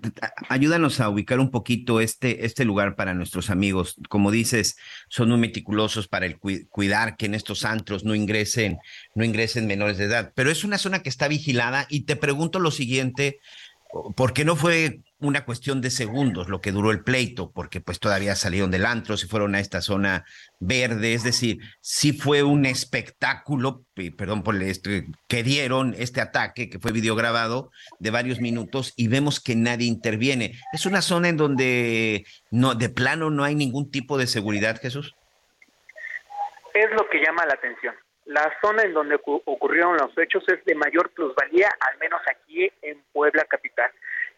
ayúdanos a ubicar un poquito este, este lugar para nuestros amigos. Como dices, son muy meticulosos para el cuidar que en estos antros no ingresen, no ingresen menores de edad. Pero es una zona que está vigilada y te pregunto lo siguiente, ¿por qué no fue una cuestión de segundos lo que duró el pleito, porque pues todavía salieron del antro, se fueron a esta zona verde, es decir, sí fue un espectáculo, perdón por esto, que dieron este ataque que fue videograbado de varios minutos y vemos que nadie interviene. Es una zona en donde no de plano no hay ningún tipo de seguridad, Jesús. Es lo que llama la atención. La zona en donde ocurrieron los hechos es de mayor plusvalía, al menos aquí en Puebla capital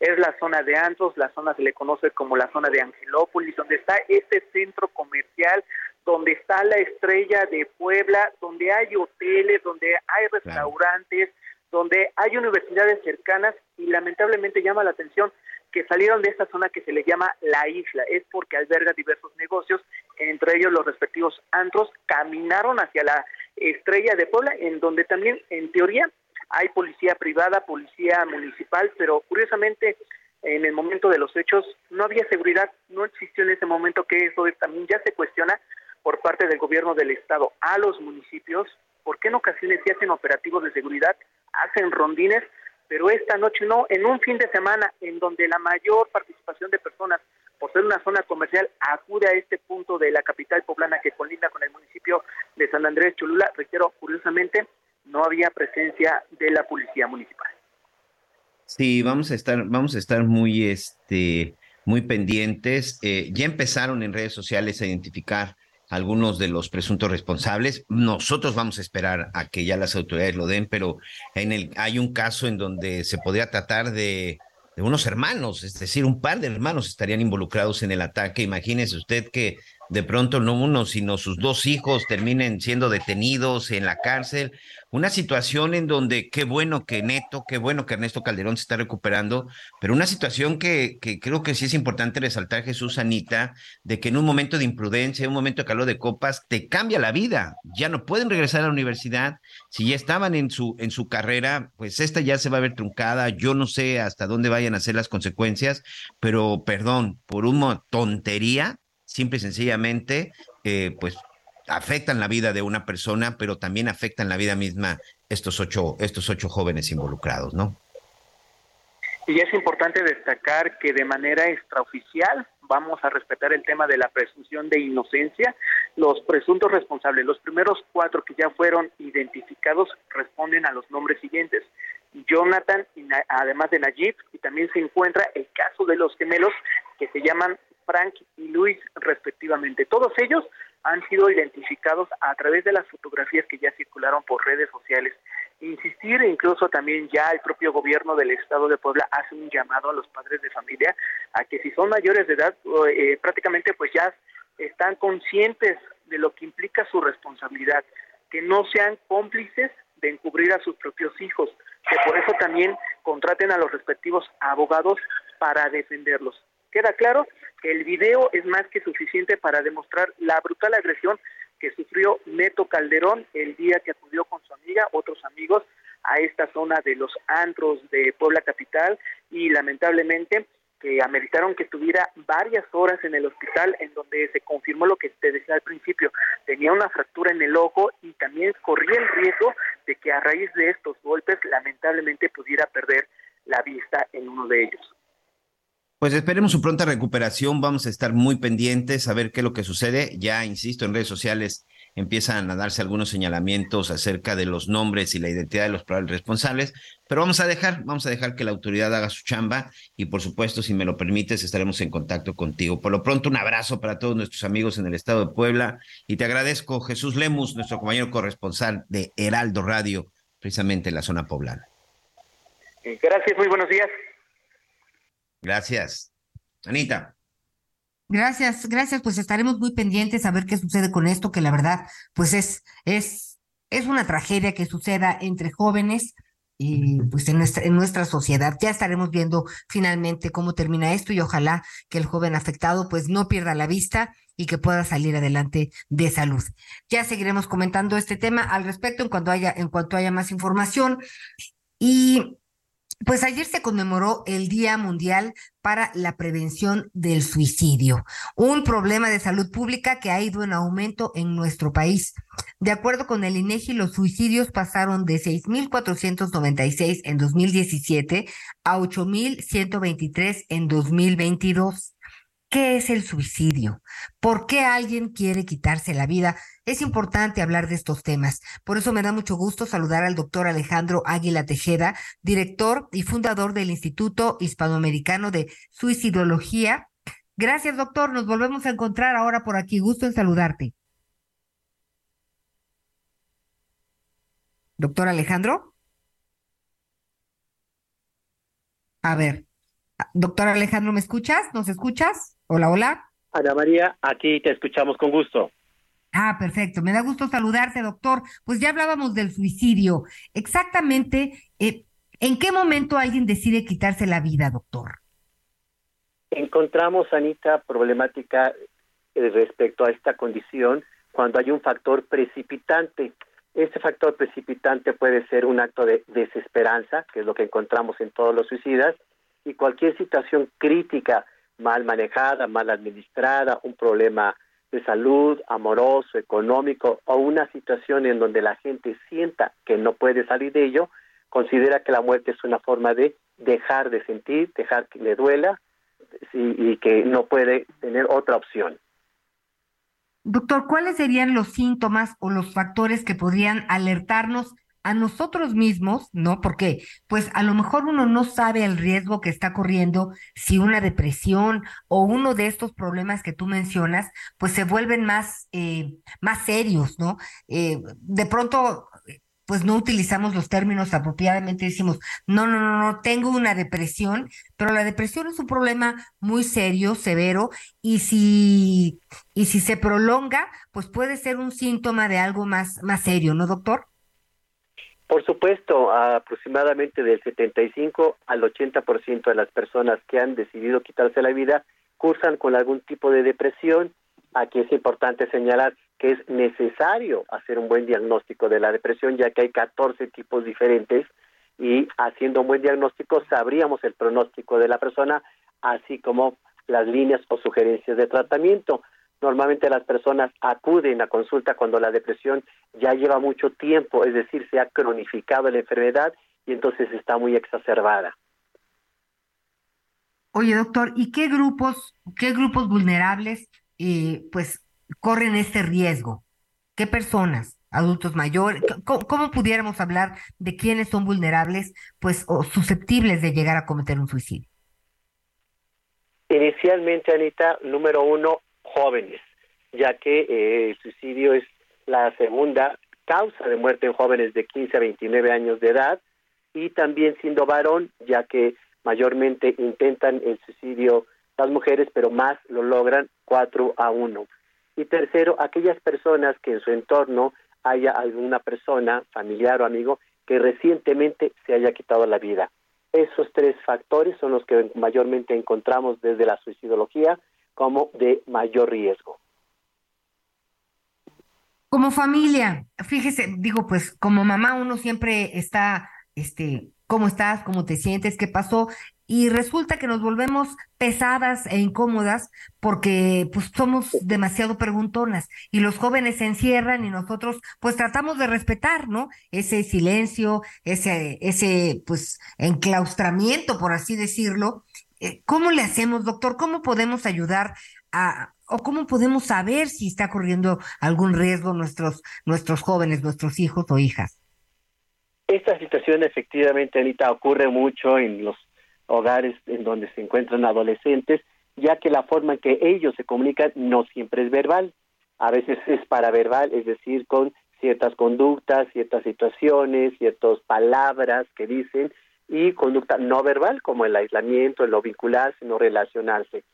es la zona de Antros, la zona se le conoce como la zona de Angelópolis, donde está este centro comercial, donde está la estrella de Puebla, donde hay hoteles, donde hay restaurantes, donde hay universidades cercanas y lamentablemente llama la atención que salieron de esta zona que se le llama la isla, es porque alberga diversos negocios, entre ellos los respectivos antros, caminaron hacia la estrella de Puebla, en donde también, en teoría, hay policía privada, policía municipal, pero curiosamente en el momento de los hechos no había seguridad, no existió en ese momento que eso también ya se cuestiona por parte del gobierno del estado a los municipios, porque en ocasiones se hacen operativos de seguridad, hacen rondines, pero esta noche no, en un fin de semana en donde la mayor participación de personas por ser una zona comercial acude a este punto de la capital poblana que colinda con el municipio de San Andrés Cholula, reitero, curiosamente no había presencia de la policía municipal. Sí, vamos a estar, vamos a estar muy, este, muy pendientes. Eh, ya empezaron en redes sociales a identificar algunos de los presuntos responsables. Nosotros vamos a esperar a que ya las autoridades lo den, pero en el, hay un caso en donde se podría tratar de, de unos hermanos, es decir, un par de hermanos estarían involucrados en el ataque. Imagínese usted que de pronto no uno, sino sus dos hijos terminen siendo detenidos en la cárcel. Una situación en donde qué bueno que Neto, qué bueno que Ernesto Calderón se está recuperando, pero una situación que, creo que sí es importante resaltar, Jesús Anita, de que en un momento de imprudencia, en un momento de calor de copas, te cambia la vida. Ya no pueden regresar a la universidad. Si ya estaban en su, en su carrera, pues esta ya se va a ver truncada. Yo no sé hasta dónde vayan a ser las consecuencias, pero perdón, por una tontería, simple y sencillamente, eh, pues afectan la vida de una persona, pero también afectan la vida misma estos ocho, estos ocho jóvenes involucrados, ¿no? Y es importante destacar que de manera extraoficial vamos a respetar el tema de la presunción de inocencia. Los presuntos responsables, los primeros cuatro que ya fueron identificados, responden a los nombres siguientes. Jonathan, además de Najib, y también se encuentra el caso de los gemelos que se llaman Frank y Luis respectivamente. Todos ellos han sido identificados a través de las fotografías que ya circularon por redes sociales. Insistir, incluso también ya el propio gobierno del estado de Puebla hace un llamado a los padres de familia a que si son mayores de edad, eh, prácticamente pues ya están conscientes de lo que implica su responsabilidad, que no sean cómplices de encubrir a sus propios hijos, que por eso también contraten a los respectivos abogados para defenderlos. Queda claro que el video es más que suficiente para demostrar la brutal agresión que sufrió Neto Calderón el día que acudió con su amiga, otros amigos, a esta zona de los antros de Puebla Capital y lamentablemente que ameritaron que estuviera varias horas en el hospital en donde se confirmó lo que te decía al principio, tenía una fractura en el ojo y también corría el riesgo de que a raíz de estos golpes lamentablemente pudiera perder la vista en uno de ellos. Pues esperemos su pronta recuperación, vamos a estar muy pendientes a ver qué es lo que sucede. Ya, insisto, en redes sociales empiezan a darse algunos señalamientos acerca de los nombres y la identidad de los probables responsables, pero vamos a dejar, vamos a dejar que la autoridad haga su chamba y por supuesto, si me lo permites, estaremos en contacto contigo. Por lo pronto, un abrazo para todos nuestros amigos en el estado de Puebla y te agradezco, Jesús Lemus, nuestro compañero corresponsal de Heraldo Radio, precisamente en la zona poblana. Gracias, muy buenos días. Gracias. Anita. Gracias, gracias. Pues estaremos muy pendientes a ver qué sucede con esto, que la verdad, pues es, es, es una tragedia que suceda entre jóvenes y pues en nuestra, en nuestra sociedad. Ya estaremos viendo finalmente cómo termina esto y ojalá que el joven afectado pues no pierda la vista y que pueda salir adelante de salud. Ya seguiremos comentando este tema al respecto en cuanto haya, en cuanto haya más información. Y pues ayer se conmemoró el Día Mundial para la Prevención del Suicidio, un problema de salud pública que ha ido en aumento en nuestro país. De acuerdo con el INEGI, los suicidios pasaron de 6.496 en 2017 a 8.123 en 2022. ¿Qué es el suicidio? ¿Por qué alguien quiere quitarse la vida? Es importante hablar de estos temas. Por eso me da mucho gusto saludar al doctor Alejandro Águila Tejeda, director y fundador del Instituto Hispanoamericano de Suicidología. Gracias, doctor. Nos volvemos a encontrar ahora por aquí. Gusto en saludarte. Doctor Alejandro. A ver, doctor Alejandro, ¿me escuchas? ¿Nos escuchas? Hola, hola. Ana María, aquí te escuchamos con gusto. Ah, perfecto. Me da gusto saludarte, doctor. Pues ya hablábamos del suicidio. Exactamente, eh, ¿en qué momento alguien decide quitarse la vida, doctor? Encontramos, Anita, problemática eh, respecto a esta condición cuando hay un factor precipitante. Este factor precipitante puede ser un acto de desesperanza, que es lo que encontramos en todos los suicidas, y cualquier situación crítica mal manejada, mal administrada, un problema de salud, amoroso, económico o una situación en donde la gente sienta que no puede salir de ello, considera que la muerte es una forma de dejar de sentir, dejar que le duela y, que no puede tener otra opción. Doctor, ¿cuáles serían los síntomas o los factores que podrían alertarnos a nosotros mismos, ¿no? Porque pues a lo mejor uno no sabe el riesgo que está corriendo si una depresión o uno de estos problemas que tú mencionas, pues se vuelven más, eh, más serios, ¿no? Eh, de pronto pues no utilizamos los términos apropiadamente, decimos, no, no, no, no, tengo una depresión, pero la depresión es un problema muy serio, severo, y si, y si se prolonga, pues puede ser un síntoma de algo más, más serio, ¿no, doctor? Por supuesto, aproximadamente del 75 al 80% de las personas que han decidido quitarse la vida cursan con algún tipo de depresión. Aquí es importante señalar que es necesario hacer un buen diagnóstico de la depresión, ya que hay 14 tipos diferentes y haciendo un buen diagnóstico sabríamos el pronóstico de la persona, así como las líneas o sugerencias de tratamiento. Normalmente las personas acuden a consulta cuando la depresión ya lleva mucho tiempo, es decir, se ha cronificado la enfermedad y entonces está muy exacerbada. Oye, doctor, ¿y qué grupos, qué grupos vulnerables, eh, pues, corren este riesgo? ¿Qué personas? Adultos mayores, ¿cómo, pudiéramos hablar de quiénes son vulnerables, pues, o susceptibles de llegar a cometer un suicidio? Inicialmente, Anita, número uno, jóvenes, ya que eh, el suicidio es la segunda causa de muerte en jóvenes de 15 a 29 años de edad y también siendo varón, ya que mayormente intentan el suicidio las mujeres, pero más lo logran 4 a 1. Y tercero, aquellas personas que en su entorno haya alguna persona, familiar o amigo, que recientemente se haya quitado la vida. Esos tres factores son los que mayormente encontramos desde la suicidología como de mayor riesgo. Como familia, fíjese, digo, pues como mamá uno siempre está, este, ¿cómo estás? ¿Cómo te sientes? ¿Qué pasó? Y resulta que nos volvemos pesadas e incómodas porque pues somos demasiado preguntonas y los jóvenes se encierran y nosotros pues tratamos de respetar, ¿no? Ese silencio, ese, ese pues enclaustramiento, por así decirlo, ¿Cómo le hacemos, doctor? ¿Cómo podemos ayudar a, o cómo podemos saber si está corriendo algún riesgo nuestros, nuestros jóvenes, nuestros hijos o hijas? Esta situación efectivamente, Anita, ocurre mucho en los hogares en donde se encuentran adolescentes, ya que la forma en que ellos se comunican no siempre es verbal, a veces es paraverbal, es decir, con ciertas conductas, ciertas situaciones, ciertas palabras que dicen, y conducta no verbal como el aislamiento, el no vincularse, no relacionarse.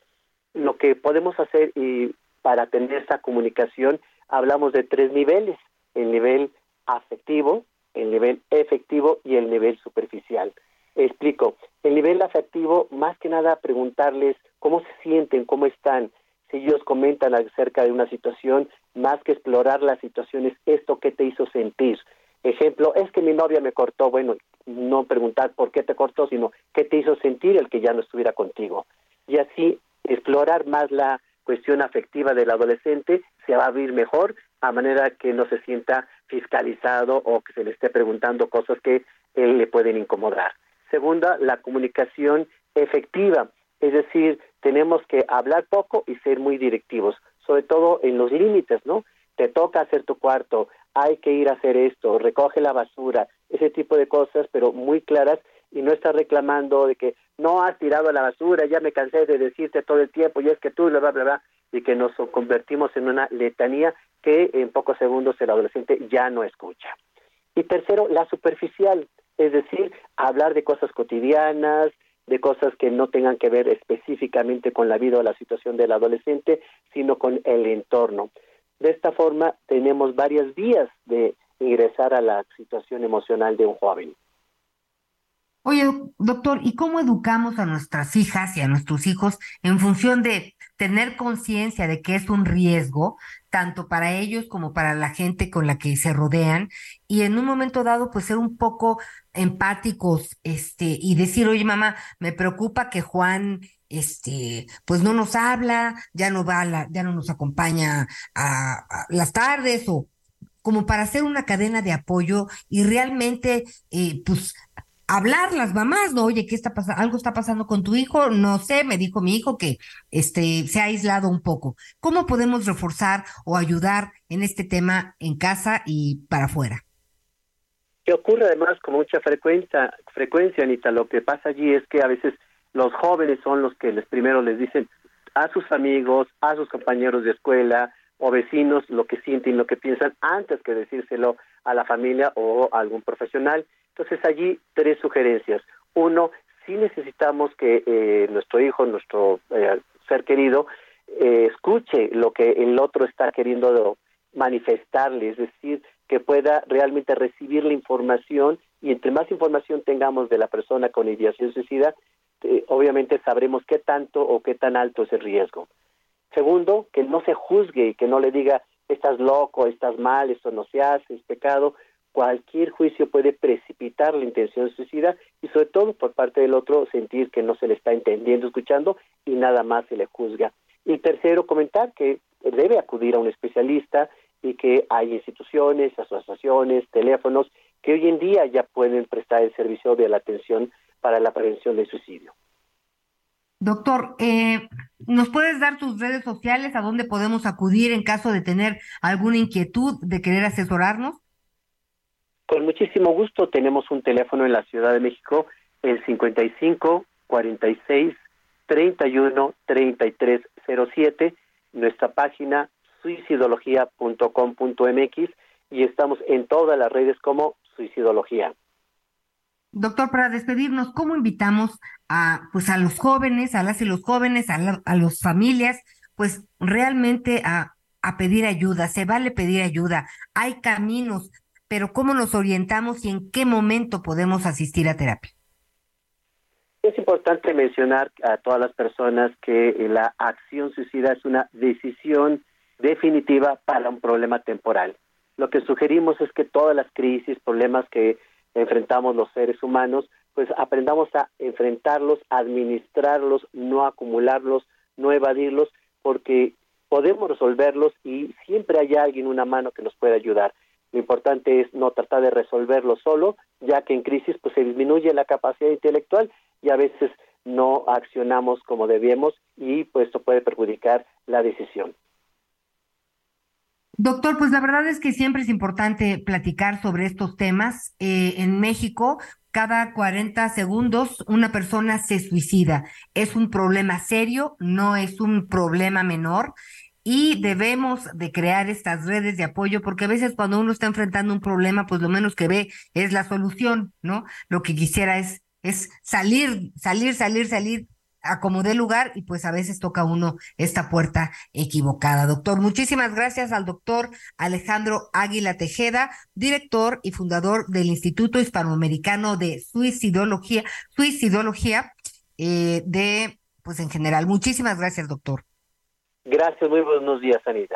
Lo que podemos hacer y para tener esta comunicación hablamos de tres niveles, el nivel afectivo, el nivel efectivo y el nivel superficial. Explico, el nivel afectivo, más que nada preguntarles cómo se sienten, cómo están, si ellos comentan acerca de una situación, más que explorar las situaciones, esto que te hizo sentir, Ejemplo, es que mi novia me cortó, bueno, no preguntar por qué te cortó, sino qué te hizo sentir el que ya no estuviera contigo. Y así explorar más la cuestión afectiva del adolescente se va a abrir mejor a manera que no se sienta fiscalizado o que se le esté preguntando cosas que le pueden incomodar. Segunda, la comunicación efectiva, es decir, tenemos que hablar poco y ser muy directivos, sobre todo en los límites, ¿no? Te toca hacer tu cuarto, hay que ir a hacer esto, recoge la basura, ese tipo de cosas, pero muy claras y no estar reclamando de que no has tirado la basura, ya me cansé de decirte todo el tiempo y es que tú, bla, bla, bla, bla, y que nos convertimos en una letanía que en pocos segundos el adolescente ya no escucha. Y tercero, la superficial, es decir, hablar de cosas cotidianas, de cosas que no tengan que ver específicamente con la vida o la situación del adolescente, sino con el entorno. De esta forma, tenemos varias vías de ingresar a la situación emocional de un joven. Oye, doctor, ¿y cómo educamos a nuestras hijas y a nuestros hijos en función de tener conciencia de que es un riesgo, tanto para ellos como para la gente con la que se rodean, y en un momento dado, pues ser un poco empáticos, este, y decir, oye, mamá, me preocupa que Juan este, pues no nos habla, ya no va, la, ya no nos acompaña a, las tardes o como para hacer una cadena de apoyo y realmente, eh, pues hablar las mamás, ¿no? Oye, ¿qué está pasando? ¿Algo está pasando con tu hijo? No sé, me dijo mi hijo que este se ha aislado un poco. ¿Cómo podemos reforzar o ayudar en este tema en casa y para afuera? que ocurre además con mucha frecuencia, frecuencia, Anita, lo que pasa allí es que a veces los jóvenes son los que les primero les dicen a sus amigos, a sus compañeros de escuela o vecinos lo que sienten, lo que piensan antes que decírselo a la familia o a algún profesional. Entonces allí tres sugerencias. Uno, sí necesitamos que eh, nuestro hijo, nuestro eh, ser querido, eh, escuche lo que el otro está queriendo manifestarle, es decir, que pueda realmente recibir la información y entre más información tengamos de la persona con ideación suicida, eh, obviamente sabremos qué tanto o qué tan alto es el riesgo. Segundo, que no se juzgue y que no le diga estás loco, estás mal, esto no se hace, es pecado. Cualquier juicio puede precipitar la intención suicida y sobre todo por parte del otro sentir que no se le está entendiendo, escuchando y nada más se le juzga. Y tercero, comentar que debe acudir a un especialista y que hay instituciones, asociaciones, teléfonos que hoy en día ya pueden prestar el servicio de la atención para la prevención del suicidio. Doctor, eh, ¿nos puedes dar tus redes sociales a dónde podemos acudir en caso de tener alguna inquietud de querer asesorarnos? Con muchísimo gusto tenemos un teléfono en la Ciudad de México, el 55 46 31 33 07, nuestra página suicidología.com.mx y estamos en todas las redes como Suicidología. Doctor, para despedirnos, ¿cómo invitamos a, pues, a los jóvenes, a las y los jóvenes, a, la, a las familias, pues realmente a, a pedir ayuda? Se vale pedir ayuda, hay caminos, pero ¿cómo nos orientamos y en qué momento podemos asistir a terapia? Es importante mencionar a todas las personas que la acción suicida es una decisión definitiva para un problema temporal. Lo que sugerimos es que todas las crisis, problemas que enfrentamos los seres humanos, pues aprendamos a enfrentarlos, administrarlos, no acumularlos, no evadirlos, porque podemos resolverlos y siempre hay alguien, una mano que nos puede ayudar. Lo importante es no tratar de resolverlo solo, ya que en crisis pues se disminuye la capacidad intelectual y a veces no accionamos como debíamos y pues esto puede perjudicar la decisión. Doctor, pues la verdad es que siempre es importante platicar sobre estos temas. Eh, en México, cada 40 segundos una persona se suicida. Es un problema serio, no es un problema menor y debemos de crear estas redes de apoyo porque a veces cuando uno está enfrentando un problema, pues lo menos que ve es la solución, ¿no? Lo que quisiera es es salir, salir, salir, salir acomodé lugar y pues a veces toca uno esta puerta equivocada. Doctor, muchísimas gracias al doctor Alejandro Águila Tejeda, director y fundador del Instituto Hispanoamericano de Suicidología, Suicidología eh, de, pues en general. Muchísimas gracias, doctor. Gracias, muy buenos días, Anita.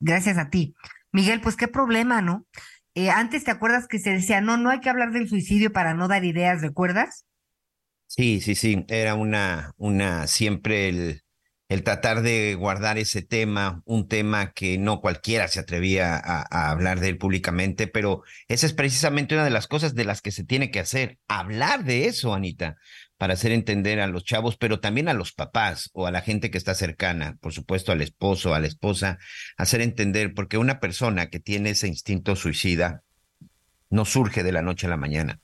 Gracias a ti. Miguel, pues qué problema, ¿no? Eh, antes te acuerdas que se decía, no, no hay que hablar del suicidio para no dar ideas, ¿recuerdas? Sí, sí, sí, era una, una, siempre el, el tratar de guardar ese tema, un tema que no cualquiera se atrevía a, a, hablar de él públicamente, pero esa es precisamente una de las cosas de las que se tiene que hacer, hablar de eso, Anita, para hacer entender a los chavos, pero también a los papás o a la gente que está cercana, por supuesto al esposo, a la esposa, hacer entender, porque una persona que tiene ese instinto suicida no surge de la noche a la mañana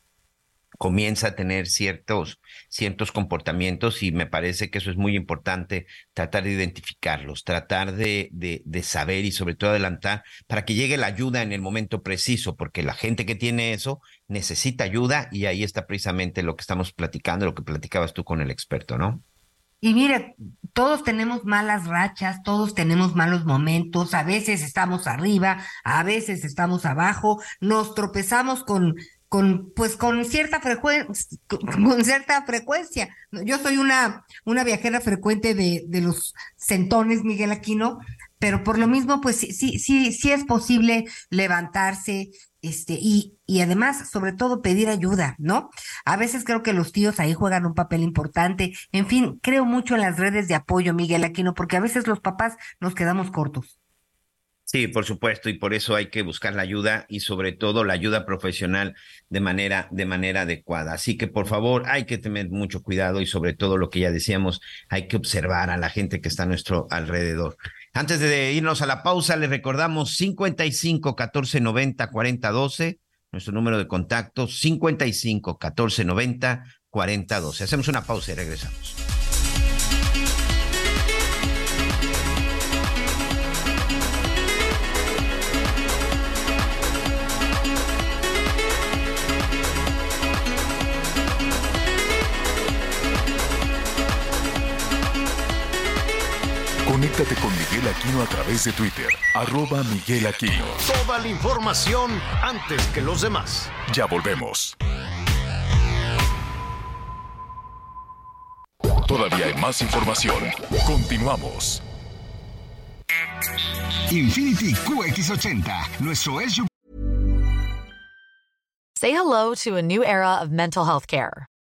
comienza a tener ciertos, ciertos comportamientos y me parece que eso es muy importante, tratar de identificarlos, tratar de, de, de, saber y sobre todo adelantar para que llegue la ayuda en el momento preciso, porque la gente que tiene eso necesita ayuda y ahí está precisamente lo que estamos platicando, lo que platicabas tú con el experto, ¿no? Y mire, todos tenemos malas rachas, todos tenemos malos momentos, a veces estamos arriba, a veces estamos abajo, nos tropezamos con con pues con cierta frecuencia con cierta frecuencia. Yo soy una una viajera frecuente de, de los centones Miguel Aquino pero por lo mismo pues sí sí sí es posible levantarse este y y además sobre todo pedir ayuda no a veces creo que los tíos ahí juegan un papel importante. En fin creo mucho en las redes de apoyo Miguel Aquino porque a veces los papás nos quedamos cortos Sí, por supuesto, y por eso hay que buscar la ayuda y sobre todo la ayuda profesional de manera, de manera adecuada. Así que por favor, hay que tener mucho cuidado y sobre todo lo que ya decíamos, hay que observar a la gente que está a nuestro alrededor. Antes de irnos a la pausa, les recordamos 55 14 90 40 12, Nuestro número de contacto 55 14 90 40 12. Hacemos una pausa y regresamos. Conéctate con Miguel Aquino a través de Twitter, arroba Miguel Aquino. Toda la información antes que los demás. Ya volvemos. Todavía hay más información. Continuamos. Infinity QX80, nuestro SUV. Say hello to a new era of mental health care.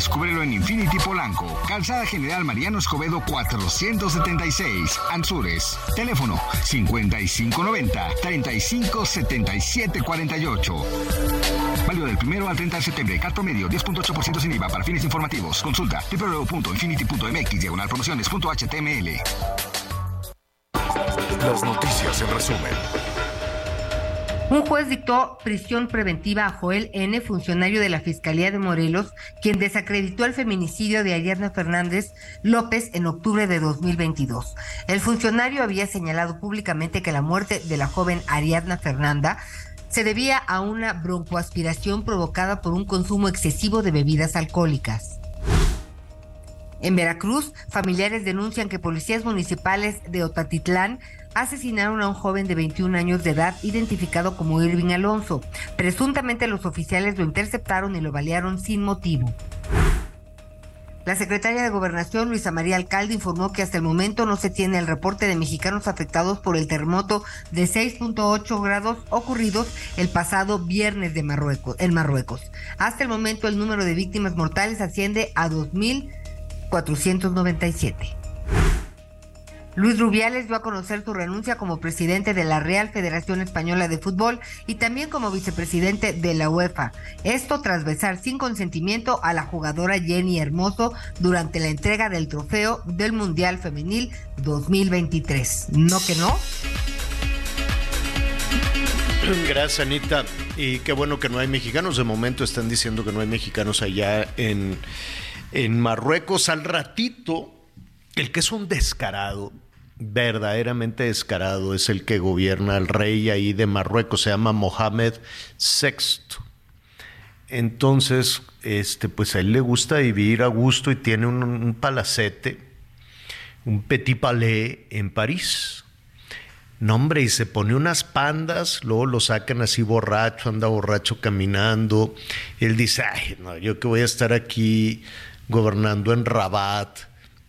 Descúbrelo en Infinity Polanco, Calzada General Mariano Escobedo 476, Anzures. Teléfono 5590-357748. Válido del primero al 30 de septiembre. Cat medio 10.8% sin IVA para fines informativos. Consulta www.infinity.mx diagonal promociones.html. Las noticias en resumen. Un juez dictó prisión preventiva a Joel N., funcionario de la Fiscalía de Morelos, quien desacreditó el feminicidio de Ariadna Fernández López en octubre de 2022. El funcionario había señalado públicamente que la muerte de la joven Ariadna Fernanda se debía a una broncoaspiración provocada por un consumo excesivo de bebidas alcohólicas. En Veracruz, familiares denuncian que policías municipales de Otatitlán asesinaron a un joven de 21 años de edad identificado como Irving Alonso. Presuntamente los oficiales lo interceptaron y lo balearon sin motivo. La secretaria de Gobernación, Luisa María Alcalde, informó que hasta el momento no se tiene el reporte de mexicanos afectados por el terremoto de 6.8 grados ocurridos el pasado viernes de Marruecos, en Marruecos. Hasta el momento el número de víctimas mortales asciende a 2.497. Luis Rubiales dio a conocer su renuncia como presidente de la Real Federación Española de Fútbol y también como vicepresidente de la UEFA. Esto tras besar sin consentimiento a la jugadora Jenny Hermoso durante la entrega del trofeo del Mundial Femenil 2023. ¿No que no? Gracias, Anita. Y qué bueno que no hay mexicanos. De momento están diciendo que no hay mexicanos allá en, en Marruecos. Al ratito, el que es un descarado, verdaderamente descarado, es el que gobierna el rey ahí de Marruecos, se llama Mohamed VI. Entonces, este, pues a él le gusta vivir a gusto y tiene un, un palacete, un petit palais en París. No, hombre, y se pone unas pandas, luego lo sacan así borracho, anda borracho caminando. Él dice, ay, no, yo que voy a estar aquí gobernando en Rabat,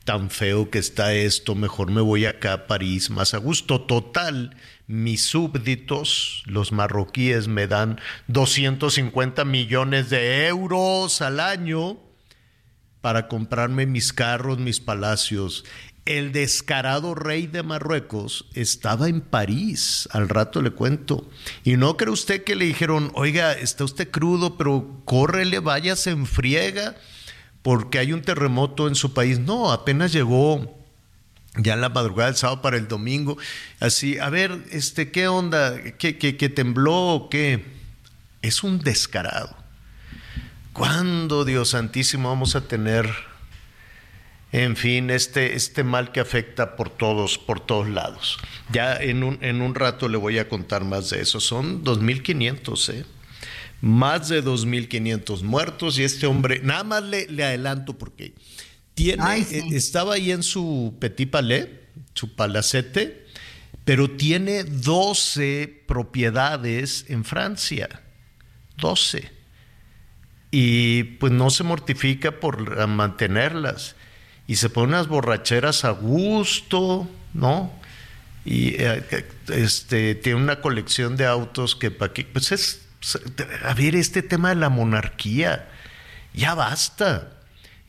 tan feo que está esto, mejor me voy acá a París, más a gusto. Total, mis súbditos, los marroquíes, me dan 250 millones de euros al año para comprarme mis carros, mis palacios. El descarado rey de Marruecos estaba en París, al rato le cuento. Y no cree usted que le dijeron, oiga, está usted crudo, pero córrele, vaya, se enfriega porque hay un terremoto en su país. No, apenas llegó ya en la madrugada del sábado para el domingo. Así, a ver, este, ¿qué onda? ¿Qué, qué, qué tembló qué? Es un descarado. ¿Cuándo, Dios Santísimo, vamos a tener, en fin, este, este mal que afecta por todos, por todos lados? Ya en un, en un rato le voy a contar más de eso. Son 2.500, ¿eh? Más de 2.500 muertos y este hombre, nada más le, le adelanto porque tiene, eh, estaba ahí en su Petit Palais, su palacete, pero tiene 12 propiedades en Francia. 12. Y pues no se mortifica por mantenerlas. Y se pone unas borracheras a gusto, ¿no? Y eh, este, tiene una colección de autos que para pues es, a ver, este tema de la monarquía, ya basta.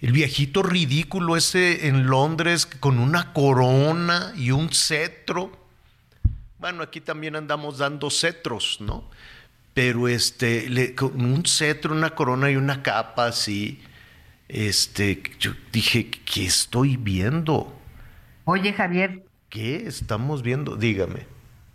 El viejito ridículo ese en Londres con una corona y un cetro. Bueno, aquí también andamos dando cetros, ¿no? Pero este, con un cetro, una corona y una capa así, este, yo dije, ¿qué estoy viendo? Oye, Javier. ¿Qué estamos viendo? Dígame.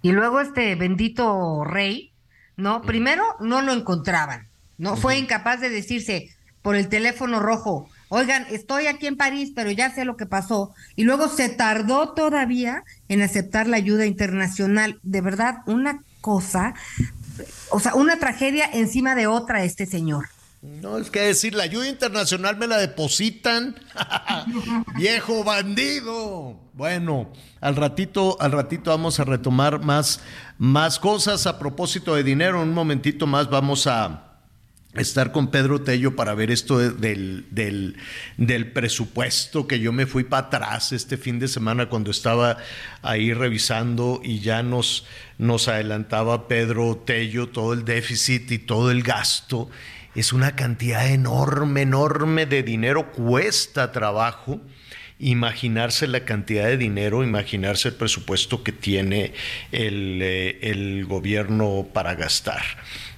Y luego este bendito rey, ¿no? Primero no lo encontraban, ¿no? Fue incapaz de decirse por el teléfono rojo, oigan, estoy aquí en París, pero ya sé lo que pasó. Y luego se tardó todavía en aceptar la ayuda internacional. De verdad, una cosa, o sea, una tragedia encima de otra este señor. No, es que decir, la ayuda internacional me la depositan. Viejo bandido. Bueno, al ratito, al ratito vamos a retomar más, más cosas a propósito de dinero. Un momentito más vamos a, estar con Pedro Tello para ver esto del, del, del, presupuesto, que yo me fui para atrás este fin de semana cuando estaba ahí revisando y ya nos, nos adelantaba Pedro Tello todo el déficit y todo el gasto. Es una cantidad enorme, enorme de dinero, cuesta trabajo imaginarse la cantidad de dinero, imaginarse el presupuesto que tiene el, eh, el gobierno para gastar.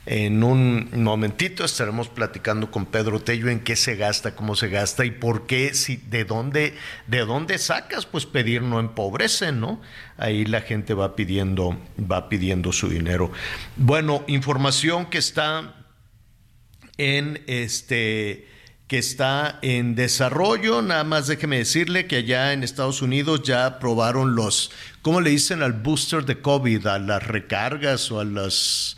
En un momentito estaremos platicando con Pedro Tello en qué se gasta, cómo se gasta y por qué, si, de dónde, de dónde sacas, pues pedir no empobrece, ¿no? Ahí la gente va pidiendo, va pidiendo su dinero. Bueno, información que está en este que está en desarrollo. Nada más déjeme decirle que allá en Estados Unidos ya aprobaron los, ¿cómo le dicen al booster de COVID? A las recargas o a las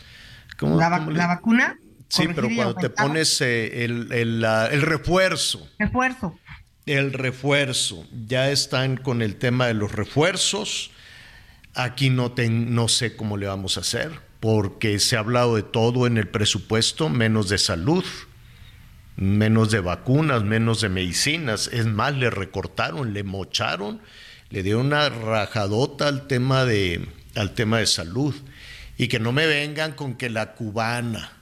¿La, vacuna? Sí, pero cuando te pones eh, el, el, refuerzo. Refuerzo. El refuerzo. Ya están con el tema de los refuerzos. Aquí no, no sé cómo le vamos a hacer, porque se ha hablado de todo en el presupuesto, menos de salud, menos de vacunas, menos de medicinas. Es más, le recortaron, le mocharon, le dio una rajadota al tema de, al tema de salud. Y que no me vengan con que la cubana.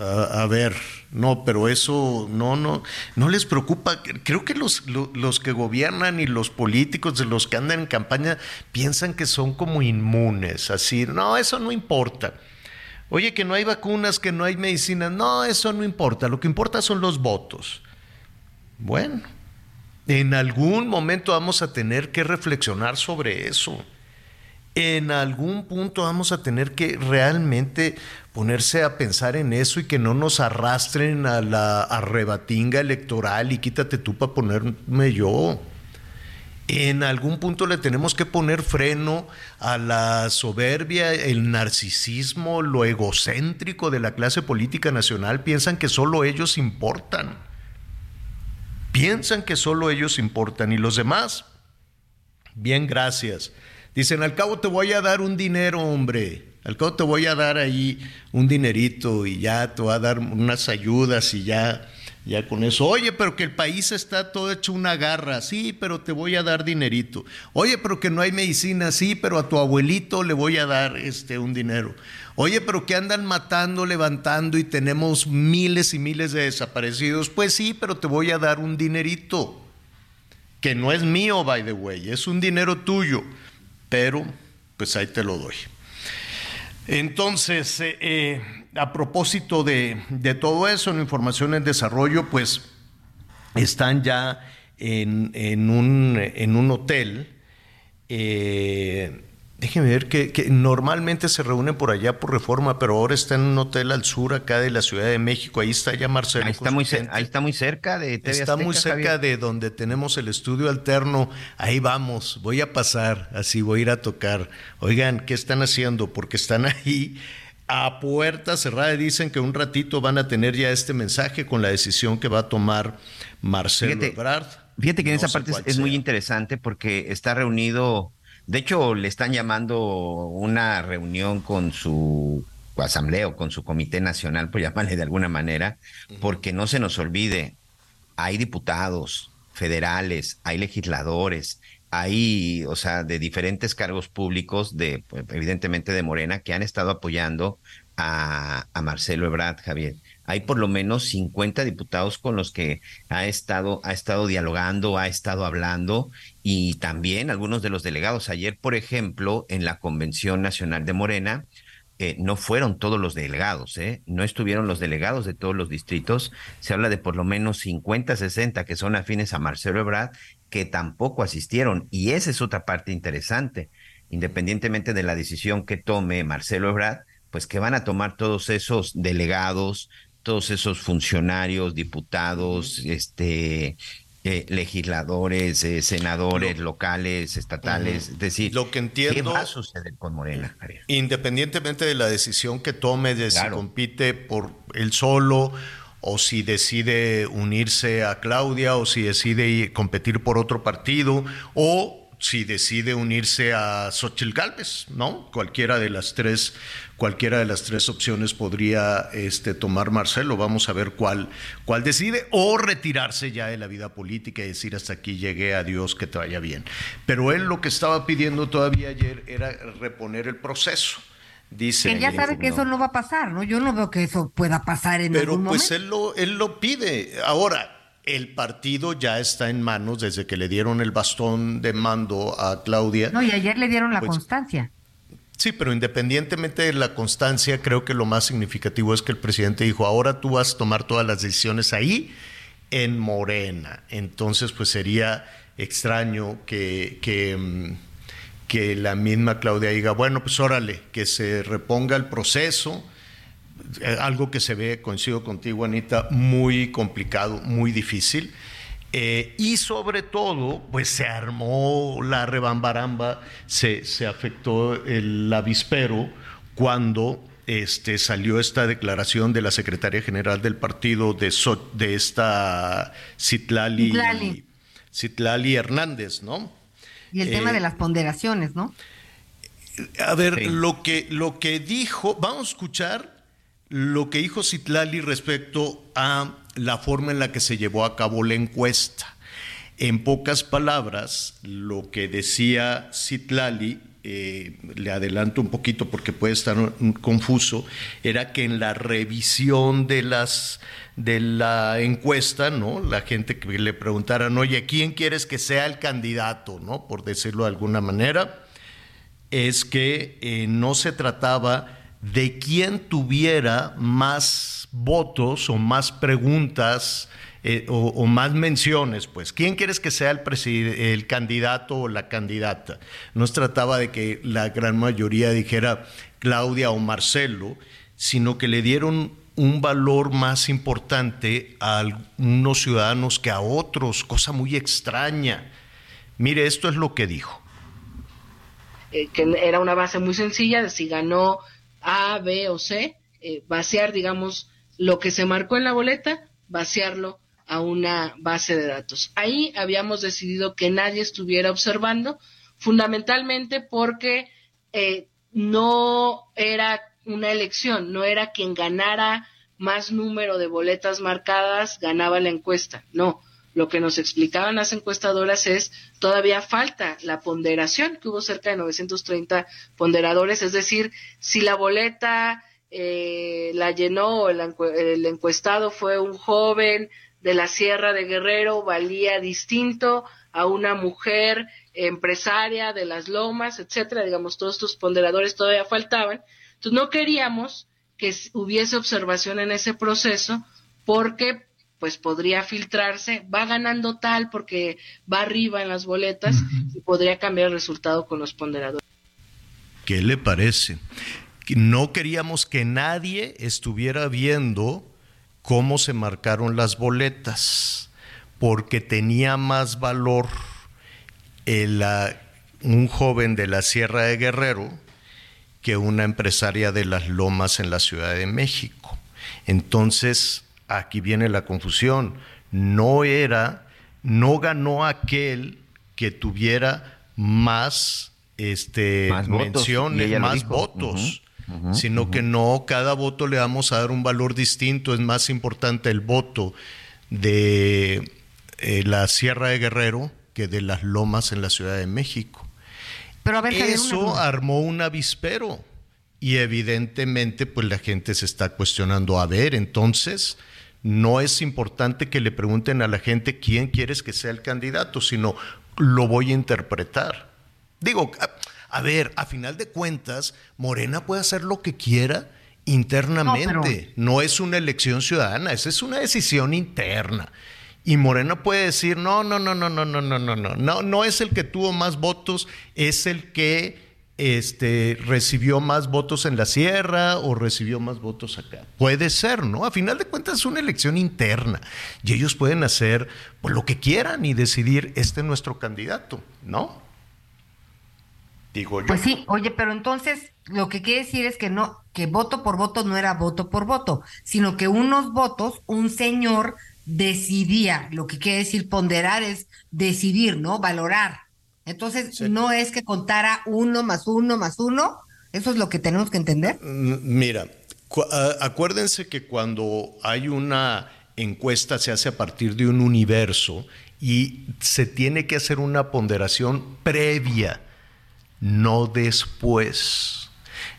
A, ver, no, pero eso no, no, no les preocupa. Creo que los, los, que gobiernan y los políticos, de los que andan en campaña, piensan que son como inmunes, así, no, eso no importa. Oye, que no hay vacunas, que no hay medicinas, no, eso no importa, lo que importa son los votos. Bueno, en algún momento vamos a tener que reflexionar sobre eso en algún punto vamos a tener que realmente ponerse a pensar en eso y que no nos arrastren a la arrebatinga electoral y quítate tú para ponerme yo. En algún punto le tenemos que poner freno a la soberbia, el narcisismo, lo egocéntrico de la clase política nacional. Piensan que solo ellos importan. Piensan que solo ellos importan y los demás. Bien, gracias. Dicen, al cabo te voy a dar un dinero, hombre. Al cabo te voy a dar ahí un dinerito y ya te voy a dar unas ayudas y ya, ya con eso. Oye, pero que el país está todo hecho una garra. Sí, pero te voy a dar dinerito. Oye, pero que no hay medicina. Sí, pero a tu abuelito le voy a dar este un dinero. Oye, pero que andan matando, levantando y tenemos miles y miles de desaparecidos. Pues sí, pero te voy a dar un dinerito. Que no es mío, by the way, es un dinero tuyo pero pues ahí te lo doy. Entonces, eh, a propósito de, todo eso, en información en desarrollo, pues están ya en, un, en un, hotel. Eh, Déjeme ver que, normalmente se reúnen por allá por reforma, pero ahora está en un hotel al sur acá de la Ciudad de México. Ahí está ya Marcelo. Ahí está, muy, ahí está muy cerca de TV Está muy cerca de donde tenemos el estudio alterno. Ahí vamos, voy a pasar, así voy a ir a tocar. Oigan, ¿qué están haciendo? Porque están ahí a puerta cerrada dicen que un ratito van a tener ya este mensaje con la decisión que va a tomar Marcelo Fíjate, Ebrard. Fíjate que en esa parte es, muy interesante porque está reunido, de hecho le están llamando una reunión con su asamblea o con su comité nacional, por llamarle de alguna manera, porque no se nos olvide, hay diputados federales, hay legisladores, hay, o sea, de diferentes cargos públicos, de evidentemente de Morena, que han estado apoyando a, a Marcelo Ebrard, Javier. Hay por lo menos 50 diputados con los que ha estado, ha estado dialogando, ha estado hablando, y también algunos de los delegados. Ayer, por ejemplo, en la Convención Nacional de Morena, eh, no fueron todos los delegados, ¿eh? no estuvieron los delegados de todos los distritos. Se habla de por lo menos 50, 60 que son afines a Marcelo Ebrard, que tampoco asistieron. Y esa es otra parte interesante. Independientemente de la decisión que tome Marcelo Ebrard, pues que van a tomar todos esos delegados, todos esos funcionarios, diputados, este, eh, legisladores, eh, senadores locales, estatales, es decir, Lo que entiendo- ¿qué va a suceder con Morena? Independientemente de la decisión que tome de Claro. si compite por él solo o si decide unirse a Claudia o si decide ir- competir por otro partido o si decide unirse a Xochitl Gálvez, ¿no? Cualquiera de las tres, cualquiera de las tres opciones podría este, tomar Marcelo. Vamos a ver cuál, cuál decide, o retirarse ya de la vida política y decir hasta aquí llegué, adiós, que te vaya bien. Pero él lo que estaba pidiendo todavía ayer era reponer el proceso. Dice. Que ya sabe que eso no va a pasar, ¿no? Yo no veo que eso pueda pasar en Pero algún pues momento. él lo, él lo pide. Ahora, el partido ya está en manos desde que le dieron el bastón de mando a Claudia. No, y ayer le dieron la Pues, constancia. Sí, pero independientemente de la constancia, creo que lo más significativo es que el presidente dijo, ahora tú vas a tomar todas las decisiones ahí en Morena. Entonces, pues sería extraño que, que, mm, que la misma Claudia diga, bueno, pues órale, que se reponga el proceso. Eh, algo que se ve, coincido contigo, Anita, muy complicado, muy difícil. Eh, y sobre todo, pues se armó la rebambaramba, se, se afectó el avispero cuando este, salió esta declaración de la secretaria general del partido de, So- de esta Citlali, Citlali. Citlali Hernández, ¿no? Y el tema Eh, de las ponderaciones, ¿no? a ver, lo, que, lo que dijo, vamos a escuchar lo que dijo Citlali respecto a la forma en la que se llevó a cabo la encuesta. En pocas palabras, lo que decía Citlali, eh, le adelanto un poquito porque puede estar confuso, era que en la revisión de las de la encuesta, ¿no? La gente que le preguntaran, oye, ¿quién quieres que sea el candidato, ¿no? Por decirlo de alguna manera es que eh, no se trataba de quién tuviera más votos o más preguntas eh, o, más menciones, pues. ¿Quién quieres que sea el, el candidato o la candidata? No se trataba de que la gran mayoría dijera Claudia o Marcelo, sino que le dieron un valor más importante a algunos ciudadanos que a otros, cosa muy extraña. Mire, esto es lo que dijo. eh, que era una base muy sencilla si ganó A, B o C, eh, vaciar, digamos, lo que se marcó en la boleta, vaciarlo a una base de datos. Ahí habíamos decidido que nadie estuviera observando, fundamentalmente porque eh, no era una elección, no era quien ganara más número de boletas marcadas ganaba la encuesta, no. Lo que nos explicaban las encuestadoras es todavía falta la ponderación, que hubo cerca de 930 ponderadores, es decir, si la boleta eh, la llenó el, el encuestado fue un joven de la Sierra de Guerrero, valía distinto a una mujer empresaria de las lomas, etcétera, digamos, todos estos ponderadores todavía faltaban. Entonces no queríamos que hubiese observación en ese proceso porque pues podría filtrarse, va ganando tal porque va arriba en las boletas y podría cambiar el resultado con los ponderadores. ¿Qué le parece? Que No queríamos que nadie estuviera viendo cómo se marcaron las boletas, porque tenía más valor el, un joven de la Sierra de Guerrero que una empresaria de las lomas en la Ciudad de México. Entonces, aquí viene la confusión. No era, no ganó aquel que tuviera más, este, Más votos, menciones, más votos. Sino que no, cada voto le vamos a dar un valor distinto. Es más importante el voto de eh, la Sierra de Guerrero que de las lomas en la Ciudad de México. Pero a ver, una Eso armó un avispero y evidentemente pues la gente se está cuestionando, a ver, entonces no es importante que le pregunten a la gente quién quieres que sea el candidato, sino lo voy a interpretar. Digo, a, a ver, a final de cuentas, Morena puede hacer lo que quiera internamente, no, es una elección ciudadana, esa es una decisión interna. Y Morena puede decir, no, no, no, no, no, no, no, no, no, no, no es el que tuvo más votos, es el que este, recibió más votos en la sierra o recibió más votos acá. Puede ser, ¿no? A final de cuentas es una elección interna y ellos pueden hacer pues, lo que quieran y decidir, este es nuestro candidato, ¿no? Digo yo. Pues sí, oye, pero entonces lo que quiere decir es que no, que voto por voto no era voto por voto, sino que unos votos, un señor decidía, lo que quiere decir ponderar es decidir, ¿no? Valorar. Entonces, no es que contara uno más uno más uno, eso es lo que tenemos que entender. Mira, acuérdense que cuando hay una encuesta se hace a partir de un universo y se tiene que hacer una ponderación previa, no después.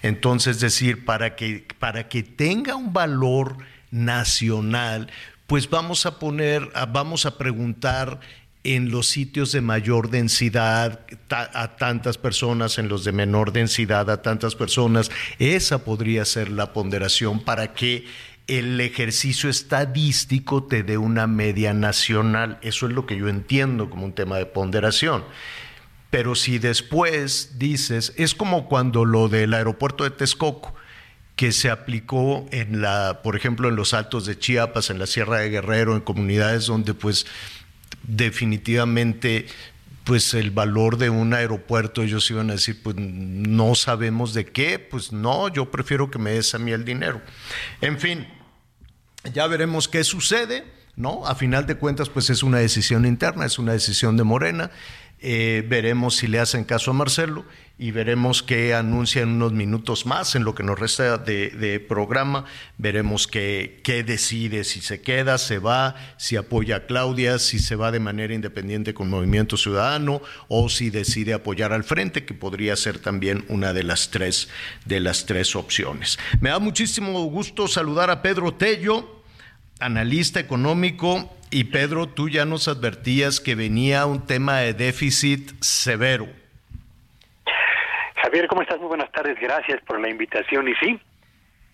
Entonces, decir, para que, para que tenga un valor nacional, pues vamos a poner, vamos a preguntar en los sitios de mayor densidad a tantas personas, en los de menor densidad a tantas personas. Esa podría ser la ponderación para que el ejercicio estadístico te dé una media nacional. Eso es lo que yo entiendo como un tema de ponderación. Pero si después dices, es como cuando lo del aeropuerto de Texcoco, que se aplicó en la, por ejemplo, en los altos de Chiapas, en la Sierra de Guerrero, en comunidades donde pues definitivamente pues el valor de un aeropuerto, ellos iban a decir, pues no sabemos de qué, pues no, yo prefiero que me des a mí el dinero. En fin, ya veremos qué sucede, ¿no? A final de cuentas, pues es una decisión interna, es una decisión de Morena. Eh, veremos si le hacen caso a Marcelo y veremos qué anuncia en unos minutos más en lo que nos resta de, de programa. Veremos qué, qué decide, si se queda, se va, si apoya a Claudia, si se va de manera independiente con Movimiento Ciudadano o si decide apoyar al frente, que podría ser también una de las tres, de las tres opciones. Me da muchísimo gusto saludar a Pedro Tello analista económico. Y Pedro, tú ya nos advertías que venía un tema de déficit severo. Javier, ¿cómo estás? Muy buenas tardes, gracias por la invitación. Y sí,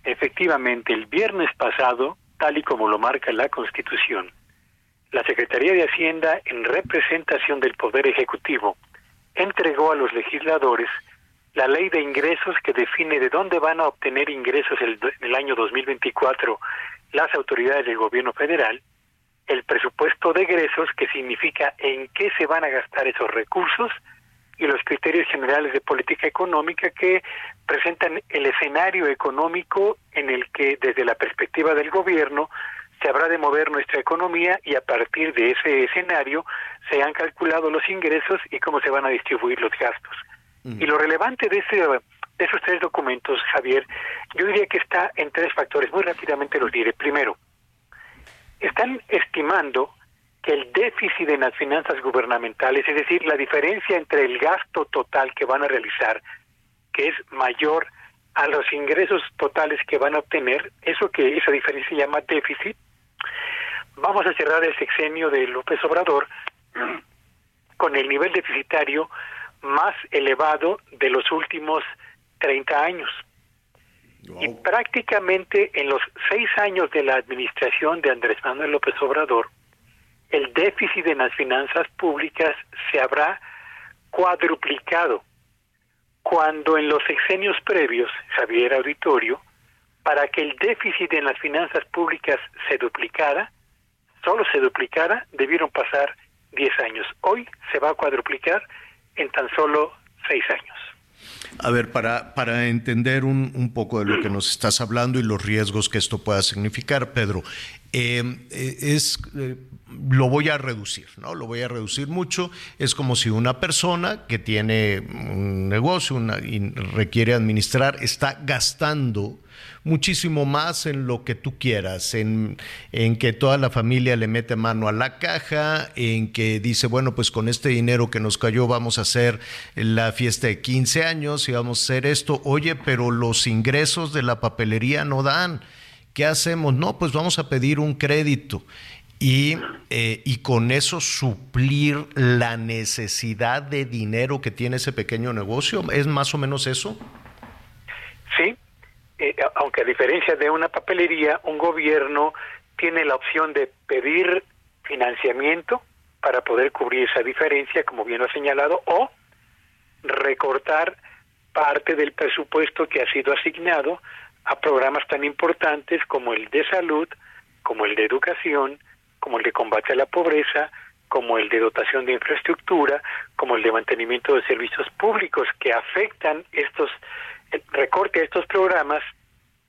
efectivamente, el viernes pasado, tal y como lo marca la Constitución, la Secretaría de Hacienda, en representación del Poder Ejecutivo, entregó a los legisladores la ley de ingresos que define de dónde van a obtener ingresos el, el año 2024 las autoridades del gobierno federal, el presupuesto de egresos, que significa en qué se van a gastar esos recursos, y los criterios generales de política económica que presentan el escenario económico en el que desde la perspectiva del gobierno se habrá de mover nuestra economía y a partir de ese escenario se han calculado los ingresos y cómo se van a distribuir los gastos. Y lo relevante de, ese, esos tres documentos, Javier, yo diría que está en tres factores. Muy rápidamente los diré. Primero, están estimando que el déficit en las finanzas gubernamentales, es decir, la diferencia entre el gasto total que van a realizar, que es mayor a los ingresos totales que van a obtener, eso que esa diferencia se llama déficit, vamos a cerrar el sexenio de López Obrador con el nivel deficitario más elevado de los últimos 30 años. Y prácticamente en los seis años de la administración de Andrés Manuel López Obrador, el déficit en las finanzas públicas se habrá cuadruplicado, cuando en los sexenios previos, Javier Auditorio, para que el déficit en las finanzas públicas se duplicara, solo se duplicara, debieron pasar 10 años. Hoy se va a cuadruplicar en tan solo 6 años. A ver, para, para entender un, un, poco de lo que nos estás hablando y los riesgos que esto pueda significar, Pedro, eh, eh, es, eh, lo voy a reducir, ¿no? Lo voy a reducir mucho. Es como si una persona que tiene un negocio una, y requiere administrar está gastando muchísimo más en lo que tú quieras, en, en, que toda la familia le mete mano a la caja, en que dice, bueno, pues con este dinero que nos cayó vamos a hacer la fiesta de 15 años y vamos a hacer esto. Oye, pero los ingresos de la papelería no dan. ¿Qué hacemos? No, pues vamos a pedir un crédito. Y, eh, y, con eso suplir la necesidad de dinero que tiene ese pequeño negocio. ¿Es más o menos eso? Eh, aunque a diferencia de una papelería, un gobierno tiene la opción de pedir financiamiento para poder cubrir esa diferencia, como bien ha señalado, o recortar parte del presupuesto que ha sido asignado a programas tan importantes como el de salud, como el de educación, como el de combate a la pobreza, como el de dotación de infraestructura, como el de mantenimiento de servicios públicos que afectan estos recorte de estos programas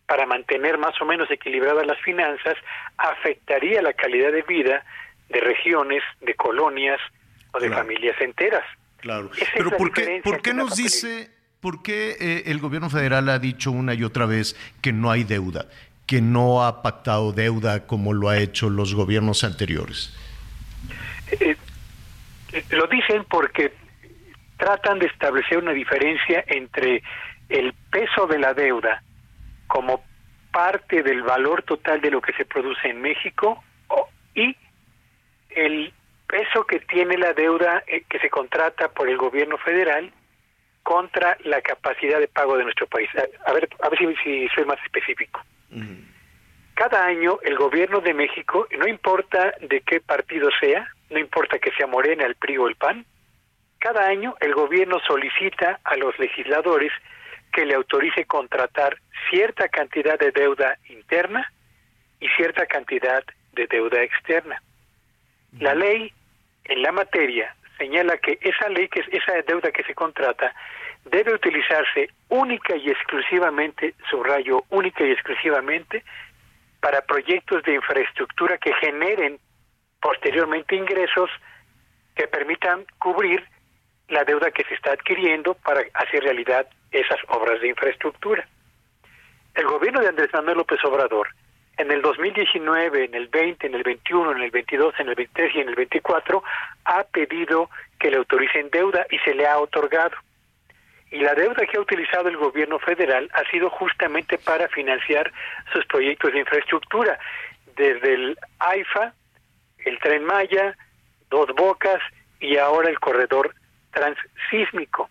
para mantener más o menos equilibradas las finanzas afectaría la calidad de vida de regiones, de colonias o de claro. familias enteras. Claro. Pero ¿por qué, ¿por qué nos dice, por qué eh, el gobierno federal ha dicho una y otra vez que no hay deuda, que no ha pactado deuda como lo ha hecho los gobiernos anteriores? Eh, eh, lo dicen porque tratan de establecer una diferencia entre el peso de la deuda como parte del valor total de lo que se produce en México y el peso que tiene la deuda eh, que se contrata por el gobierno federal contra la capacidad de pago de nuestro país. A, a ver, a ver si, si, soy más específico. Uh -huh. Cada año el gobierno de México, no importa de qué partido sea, no importa que sea Morena, el PRI o el PAN, cada año el gobierno solicita a los legisladores que le autorice contratar cierta cantidad de deuda interna y cierta cantidad de deuda externa. La ley en la materia señala que esa ley, que esa deuda que se contrata, debe utilizarse única y exclusivamente, subrayo, única y exclusivamente, para proyectos de infraestructura que generen posteriormente ingresos que permitan cubrir la deuda que se está adquiriendo para hacer realidad esas obras de infraestructura. El gobierno de Andrés Manuel López Obrador, en el 2019, en el 20, en el 21, en el 22, en el 23 y en el 24, ha pedido que le autoricen deuda y se le ha otorgado. Y la deuda que ha utilizado el gobierno federal ha sido justamente para financiar sus proyectos de infraestructura, desde el AIFA, el Tren Maya, Dos Bocas y ahora el corredor transísmico.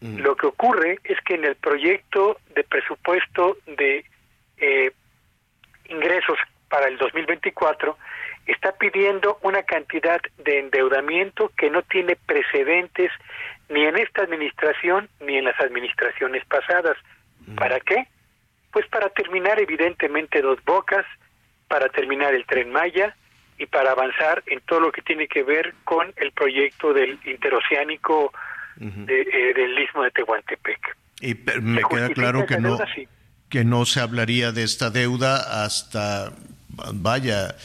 Mm. Lo que ocurre es que en el proyecto de presupuesto de eh, ingresos para el 2024 está pidiendo una cantidad de endeudamiento que no tiene precedentes ni en esta administración ni en las administraciones pasadas. Mm. ¿Para qué? Pues para terminar evidentemente dos bocas, para terminar el tren Maya y para avanzar en todo lo que tiene que ver con el proyecto del interoceánico uh -huh. de, eh, del istmo de Tehuantepec. Y me queda claro que no, deuda, sí. que no se hablaría de esta deuda hasta, vaya,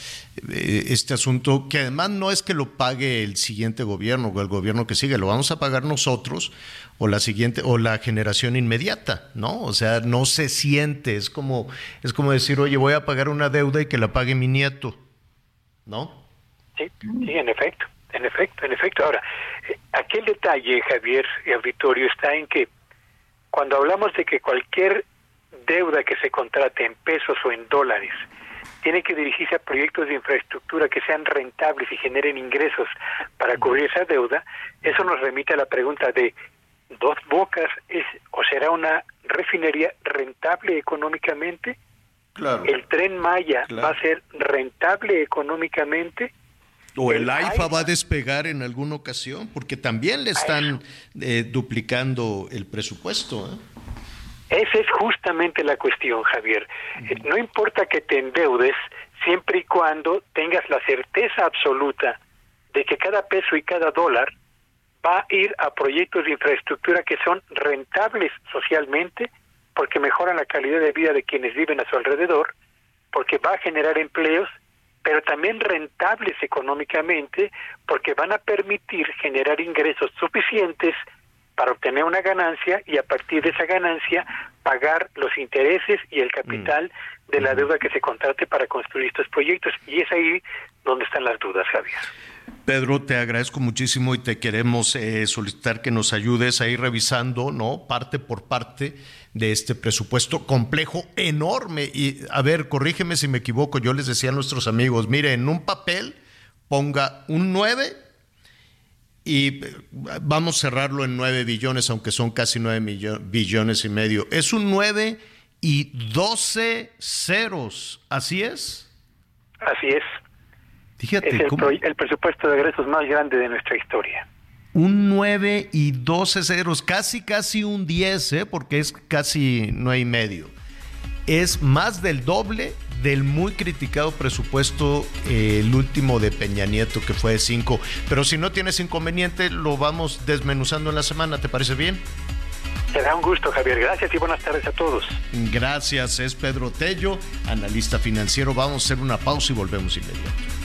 este asunto, que además no es que lo pague el siguiente gobierno o el gobierno que sigue, lo vamos a pagar nosotros o la siguiente o la generación inmediata, ¿no? O sea, no se siente, es como es como decir, "Oye, voy a pagar una deuda y que la pague mi nieto." ¿No? Sí, sí, en efecto, en efecto, en efecto. Ahora, aquel detalle, Javier y auditorio, está en que cuando hablamos de que cualquier deuda que se contrate en pesos o en dólares tiene que dirigirse a proyectos de infraestructura que sean rentables y generen ingresos para cubrir esa deuda, eso nos remite a la pregunta de dos bocas es o será una refinería rentable económicamente Claro. el tren Maya claro. va a ser rentable económicamente. O el, el AIFA va a despegar en alguna ocasión, porque también le están eh, duplicando el presupuesto. ¿eh? Esa es justamente la cuestión, Javier. -huh. No importa que te endeudes, siempre y cuando tengas la certeza absoluta de que cada peso y cada dólar va a ir a proyectos de infraestructura que son rentables socialmente, porque mejoran la calidad de vida de quienes viven a su alrededor, porque va a generar empleos, pero también rentables económicamente, porque van a permitir generar ingresos suficientes para obtener una ganancia y a partir de esa ganancia pagar los intereses y el capital de la deuda que se contrate para construir estos proyectos. Y es ahí donde están las dudas, Javier. Pedro, te agradezco muchísimo y te queremos eh, solicitar que nos ayudes a ir revisando, ¿no? Parte por parte de este presupuesto complejo, enorme. Y a ver, corrígeme si me equivoco, yo les decía a nuestros amigos, mire, en un papel ponga un 9 y eh, vamos a cerrarlo en 9 billones, aunque son casi 9 billones y medio. Es un 9 y 12 ceros, ¿así es? Así es. Fíjate, es el, el presupuesto de egresos más grande de nuestra historia. Un 9 y 12 ceros, casi casi un 10, ¿eh? porque es casi 9 y medio. Es más del doble del muy criticado presupuesto, eh, el último de Peña Nieto, que fue de 5. Pero si no tienes inconveniente, lo vamos desmenuzando en la semana, ¿te parece bien? Será un gusto, Javier. Gracias y buenas tardes a todos. Gracias, es Pedro Tello, analista financiero. Vamos a hacer una pausa y volvemos inmediato.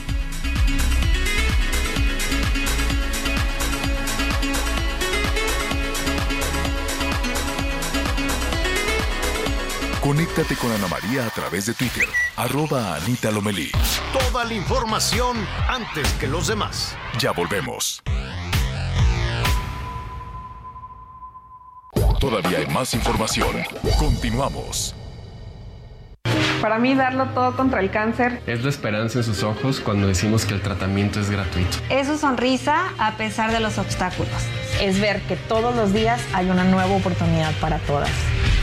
Conéctate con Ana María a través de Twitter, arroba Anita Lomelí. Toda la información antes que los demás. Ya volvemos. Todavía hay más información. Continuamos. Para mí darlo todo contra el cáncer es la esperanza en sus ojos cuando decimos que el tratamiento es gratuito. Es su sonrisa a pesar de los obstáculos. Es ver que todos los días hay una nueva oportunidad para todas.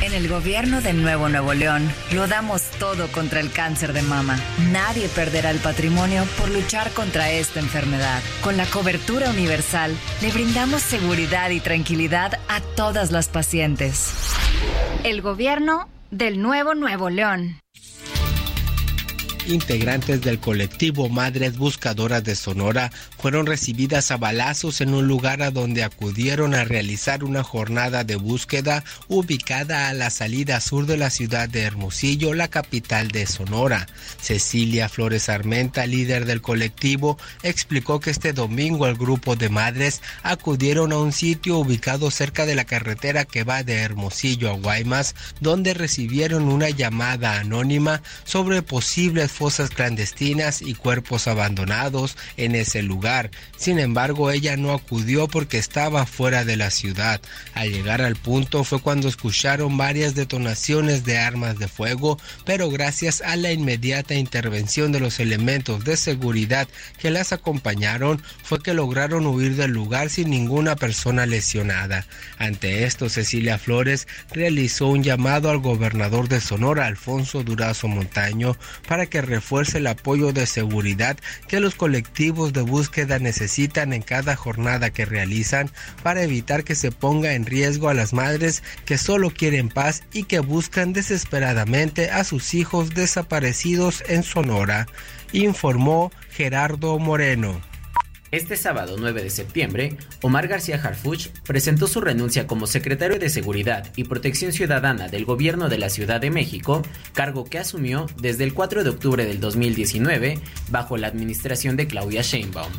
En el gobierno de Nuevo Nuevo León lo damos todo contra el cáncer de mama. Nadie perderá el patrimonio por luchar contra esta enfermedad. Con la cobertura universal le brindamos seguridad y tranquilidad a todas las pacientes. El gobierno del Nuevo Nuevo León integrantes del colectivo Madres Buscadoras de Sonora fueron recibidas a balazos en un lugar a donde acudieron a realizar una jornada de búsqueda ubicada a la salida sur de la ciudad de Hermosillo, la capital de Sonora. Cecilia Flores Armenta, líder del colectivo, explicó que este domingo el grupo de madres acudieron a un sitio ubicado cerca de la carretera que va de Hermosillo a Guaymas, donde recibieron una llamada anónima sobre posibles fosas clandestinas y cuerpos abandonados en ese lugar. Sin embargo, ella no acudió porque estaba fuera de la ciudad. Al llegar al punto fue cuando escucharon varias detonaciones de armas de fuego, pero gracias a la inmediata intervención de los elementos de seguridad que las acompañaron fue que lograron huir del lugar sin ninguna persona lesionada. Ante esto, Cecilia Flores realizó un llamado al gobernador de Sonora, Alfonso Durazo Montaño, para que refuerce el apoyo de seguridad que los colectivos de búsqueda necesitan en cada jornada que realizan para evitar que se ponga en riesgo a las madres que solo quieren paz y que buscan desesperadamente a sus hijos desaparecidos en Sonora, informó Gerardo Moreno. Este sábado 9 de septiembre, Omar García Harfuch presentó su renuncia como secretario de Seguridad y Protección Ciudadana del Gobierno de la Ciudad de México, cargo que asumió desde el 4 de octubre del 2019 bajo la administración de Claudia Sheinbaum.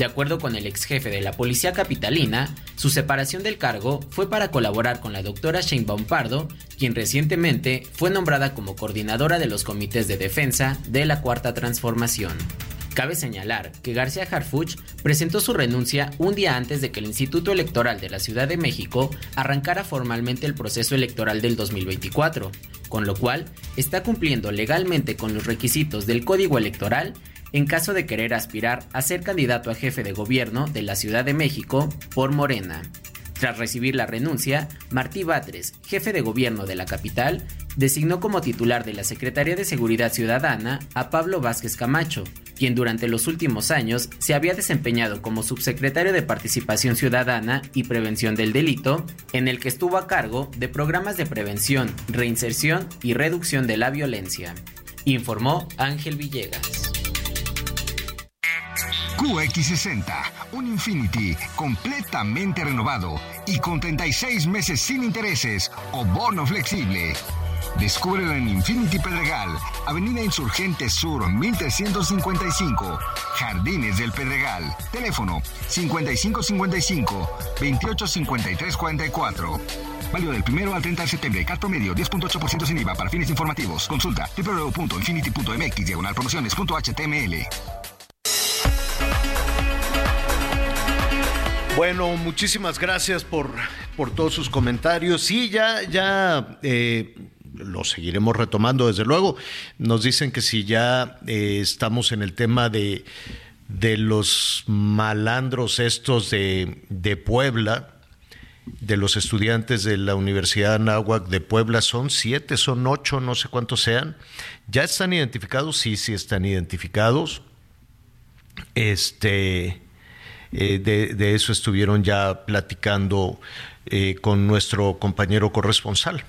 De acuerdo con el ex jefe de la Policía Capitalina, su separación del cargo fue para colaborar con la doctora Sheinbaum Pardo, quien recientemente fue nombrada como coordinadora de los comités de defensa de la Cuarta Transformación. Cabe señalar que García Harfuch presentó su renuncia un día antes de que el Instituto Electoral de la Ciudad de México arrancara formalmente el proceso electoral del 2024, con lo cual está cumpliendo legalmente con los requisitos del Código Electoral en caso de querer aspirar a ser candidato a jefe de gobierno de la Ciudad de México por Morena. Tras recibir la renuncia, Martí Batres, jefe de gobierno de la capital, designó como titular de la Secretaría de Seguridad Ciudadana a Pablo Vázquez Camacho, quien durante los últimos años se había desempeñado como subsecretario de Participación Ciudadana y Prevención del Delito, en el que estuvo a cargo de programas de prevención, reinserción y reducción de la violencia, informó Ángel Villegas. QX60 un Infinity completamente renovado y con 36 meses sin intereses o bono flexible. Descúbrelo en Infinity Pedregal, Avenida Insurgente Sur 1355, Jardines del Pedregal. Teléfono 5555 285344. Válido del primero al 30 de septiembre. Cat promedio 10.8% sin IVA para fines informativos. Consulta www.infinity.mx diagonal promociones.html. Bueno, muchísimas gracias por, por todos sus comentarios. Sí, ya, ya eh, lo seguiremos retomando, desde luego. Nos dicen que si ya eh, estamos en el tema de, de los malandros estos de, de Puebla, de los estudiantes de la Universidad Anáhuac de Puebla, son siete, son ocho, no sé cuántos sean. ¿Ya están identificados? Sí, sí están identificados. Este eh, de, eso estuvieron ya platicando eh, con nuestro compañero corresponsal.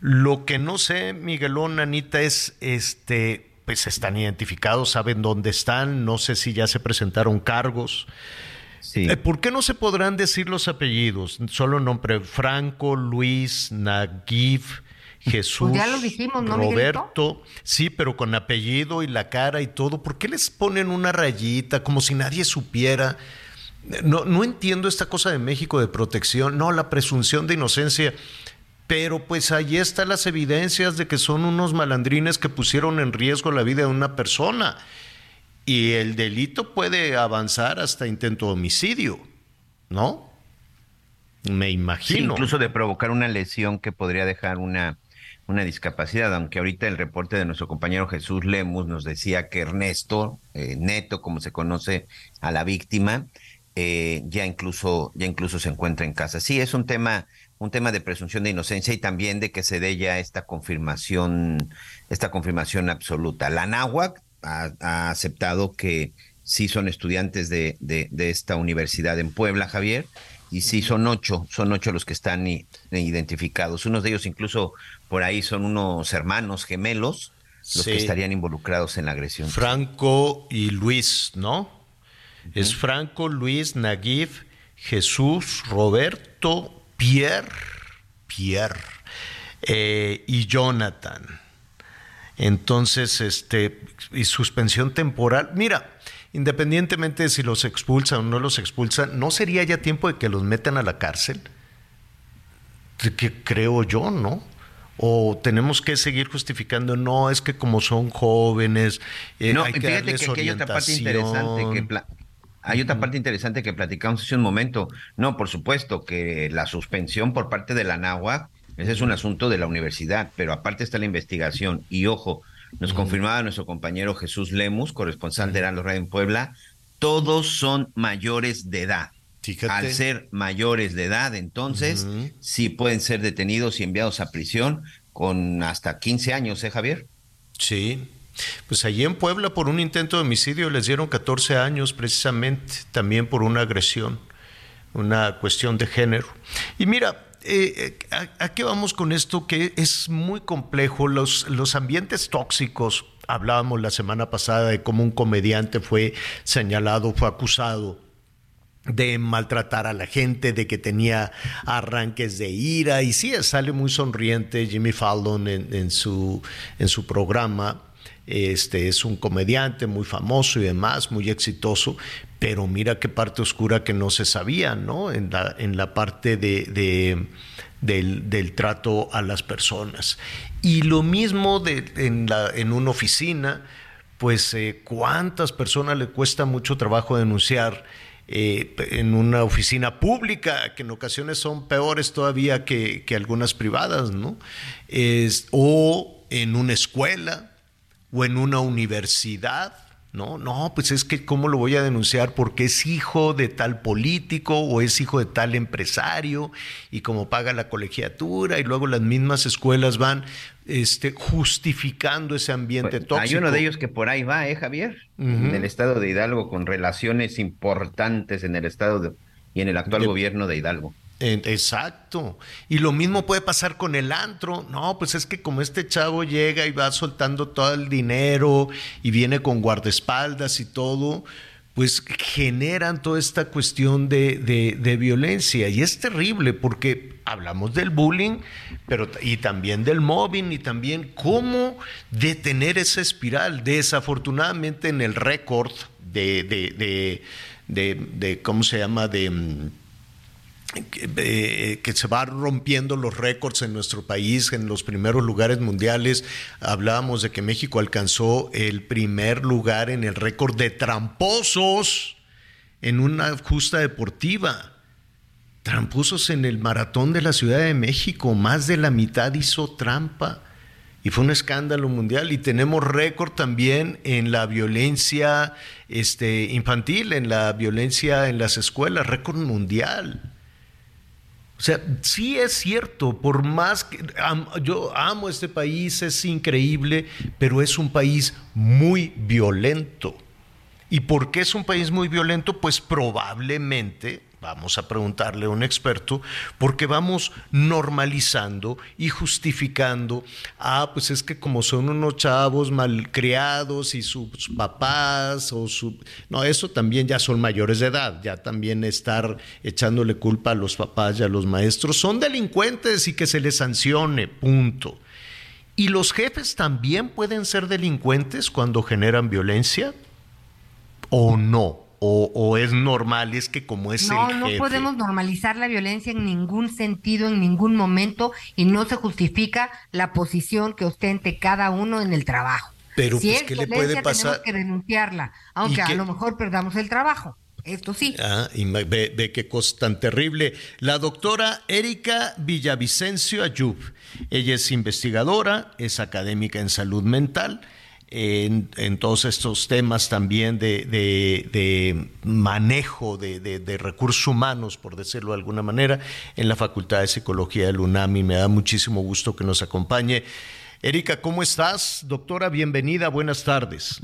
Lo que no sé, Miguelón, Anita, es este, pues están identificados, saben dónde están, no sé si ya se presentaron cargos. Eh, ¿Por qué no se podrán decir los apellidos? Solo nombre Franco, Luis, Naguif, Jesús, pues ya lo dijimos, ¿no, Roberto, sí, pero con apellido y la cara y todo. ¿Por qué les ponen una rayita como si nadie supiera? No, no entiendo esta cosa de México de protección, no, la presunción de inocencia. Pero pues ahí están las evidencias de que son unos malandrines que pusieron en riesgo la vida de una persona. Y el delito puede avanzar hasta intento de homicidio, ¿no? Me imagino. incluso de provocar una lesión que podría dejar una, una discapacidad, aunque ahorita el reporte de nuestro compañero Jesús Lemus nos decía que Ernesto, eh, Neto, como se conoce a la víctima, eh, ya incluso ya incluso se encuentra en casa. Sí, es un tema un tema de presunción de inocencia y también de que se dé ya esta confirmación esta confirmación absoluta. La náhuac ha, aceptado que sí son estudiantes de, de esta universidad en Puebla, Javier, y sí, son ocho, son ocho los que están identificados. Unos de ellos incluso por ahí son unos hermanos gemelos los que estarían involucrados en la agresión. Franco y Luis, ¿no? Es Franco, Luis, Naguif, Jesús, Roberto, Pierre, Pierre eh, y Jonathan. Entonces, este, y suspensión temporal. Mira, independientemente de si los expulsan o no los expulsan, ¿no sería ya tiempo de que los metan a la cárcel? Que creo yo, ¿no? O tenemos que seguir justificando, no, es que como son jóvenes, eh, no, hay que darles que, hay otra parte interesante que hay otra parte interesante que platicamos hace un momento. No, por supuesto que la suspensión por parte de la NAWA, ese es un asunto de la universidad, pero aparte está la investigación. Y ojo, nos confirmaba nuestro compañero Jesús Lemus, corresponsal de Heraldo Radio en Puebla, todos son mayores de edad. Al ser mayores de edad, entonces, sí pueden ser detenidos y enviados a prisión con hasta 15 años, ¿eh, Javier? Sí. Pues allí en Puebla por un intento de homicidio les dieron 14 años precisamente, también por una agresión, una cuestión de género. Y mira, eh, eh, ¿a, qué vamos con esto? Que es muy complejo. Los, los ambientes tóxicos, hablábamos la semana pasada de cómo un comediante fue señalado, fue acusado de maltratar a la gente, de que tenía arranques de ira, y sí, sale muy sonriente Jimmy Fallon en, su, en su programa, este es un comediante muy famoso y demás, muy exitoso, pero mira qué parte oscura que no se sabía, ¿no? En la, en la parte de, del, trato a las personas. Y lo mismo de, en, una oficina, pues eh, cuántas personas le cuesta mucho trabajo denunciar eh, en una oficina pública, que en ocasiones son peores todavía que, que algunas privadas, ¿no? O en una escuela o en una universidad no, no, pues es que cómo lo voy a denunciar porque es hijo de tal político o es hijo de tal empresario y como paga la colegiatura y luego las mismas escuelas van este, justificando ese ambiente tóxico. Hay uno de ellos que por ahí va, ¿eh, Javier? En el estado de Hidalgo con relaciones importantes en el estado de, y en el actual gobierno de Hidalgo. Exacto. Y lo mismo puede pasar con el antro. No, pues es que como este chavo llega y va soltando todo el dinero y viene con guardaespaldas y todo, pues generan toda esta cuestión de, de, violencia. Y es terrible porque hablamos del bullying, pero y también del mobbing y también cómo detener esa espiral. Desafortunadamente en el récord de, de, de, ¿cómo se llama? de mm, que, se va rompiendo los récords en nuestro país, en los primeros lugares mundiales. Hablábamos de que México alcanzó el primer lugar en el récord de tramposos en una justa deportiva. Tramposos en el maratón de la Ciudad de México, más de la mitad hizo trampa. Y fue un escándalo mundial. Y tenemos récord también en la violencia este, infantil, en la violencia en las escuelas, récord mundial. O sea, sí es cierto, por más que yo amo este país, es increíble, pero es un país muy violento. ¿Y por qué es un país muy violento? Pues probablemente Vamos a preguntarle a un experto, porque vamos normalizando y justificando, ah, pues es que como son unos chavos malcriados y sus papás o su... No, eso también ya son mayores de edad, ya también estar echándole culpa a los papás y a los maestros, son delincuentes y que se les sancione, punto. ¿Y los jefes también pueden ser delincuentes cuando generan violencia? ¿O no? O, es normal, es que como es no, No, podemos normalizar la violencia en ningún sentido, en ningún momento, y no se justifica la posición que ostente cada uno en el trabajo. Pero si pues, ¿qué le puede pasar? Tenemos que denunciarla, aunque a lo mejor perdamos el trabajo. Esto sí. Ah, y ve, ve, qué cosa tan terrible. La doctora Erika Villavicencio Ayub. Ella es investigadora, es académica en salud mental en, todos estos temas también de, manejo de, recursos humanos, por decirlo de alguna manera, en la Facultad de Psicología del UNAM y me da muchísimo gusto que nos acompañe. Erika, ¿cómo estás? Doctora, bienvenida, buenas tardes.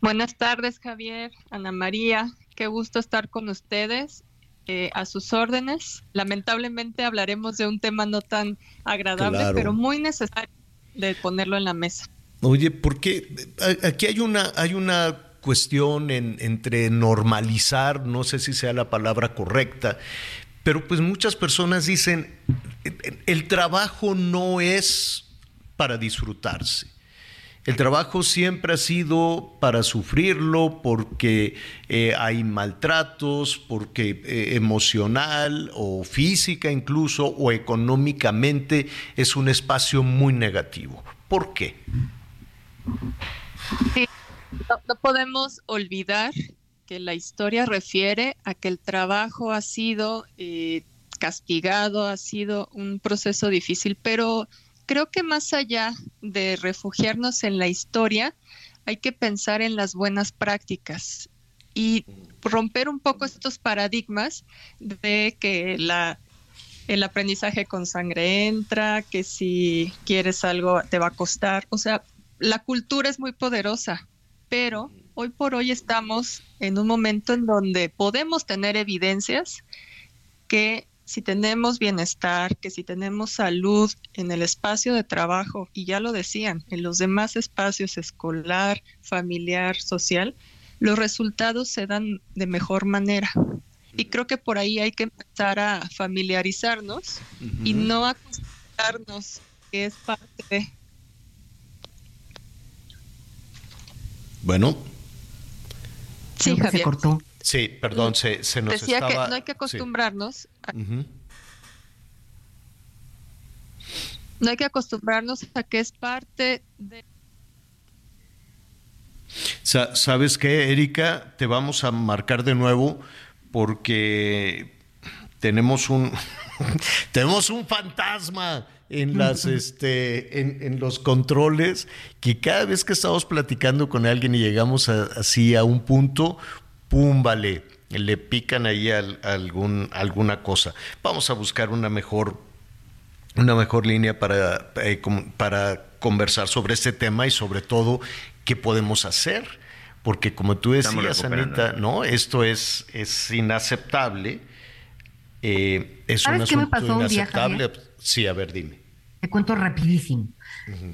Buenas tardes, Javier, Ana María, qué gusto estar con ustedes. Eh, a sus órdenes. Lamentablemente hablaremos de un tema no tan agradable, pero muy necesario de ponerlo en la mesa. Oye, porque aquí hay una, hay una cuestión entre normalizar, no sé si sea la palabra correcta, pero pues muchas personas dicen, el trabajo no es para disfrutarse. El trabajo siempre ha sido para sufrirlo porque eh, hay maltratos, porque eh, emocional o física incluso o económicamente es un espacio muy negativo. ¿Por qué? No, podemos olvidar que la historia refiere a que el trabajo ha sido eh, castigado, ha sido un proceso difícil, pero creo que más allá de refugiarnos en la historia, hay que pensar en las buenas prácticas y romper un poco estos paradigmas de que la, el aprendizaje con sangre entra, que si quieres algo te va a costar. O sea, la cultura es muy poderosa, pero hoy por hoy estamos en un momento en donde podemos tener evidencias que si tenemos bienestar, que si tenemos salud en el espacio de trabajo, y ya lo decían, en los demás espacios escolar, familiar, social, los resultados se dan de mejor manera. Y creo que por ahí hay que empezar a familiarizarnos y no acostumbrarnos que es parte Bueno. Sí, Javier. Se cortó. Sí, perdón, se, se nos Decía que no hay que acostumbrarnos. No hay que acostumbrarnos a que es parte de... ¿Sabes qué, Erika? Te vamos a marcar de nuevo porque tenemos un tenemos un fantasma en las este en, los controles que cada vez que estamos platicando con alguien y llegamos así a un punto pum vale le pican ahí algún alguna cosa. Vamos a buscar una mejor una mejor línea para eh, para conversar sobre este tema y sobre todo qué podemos hacer porque como tú decías Anita no esto es es inaceptable eh, es un asunto inaceptable Sí, a ver, dime. Te cuento rapidísimo.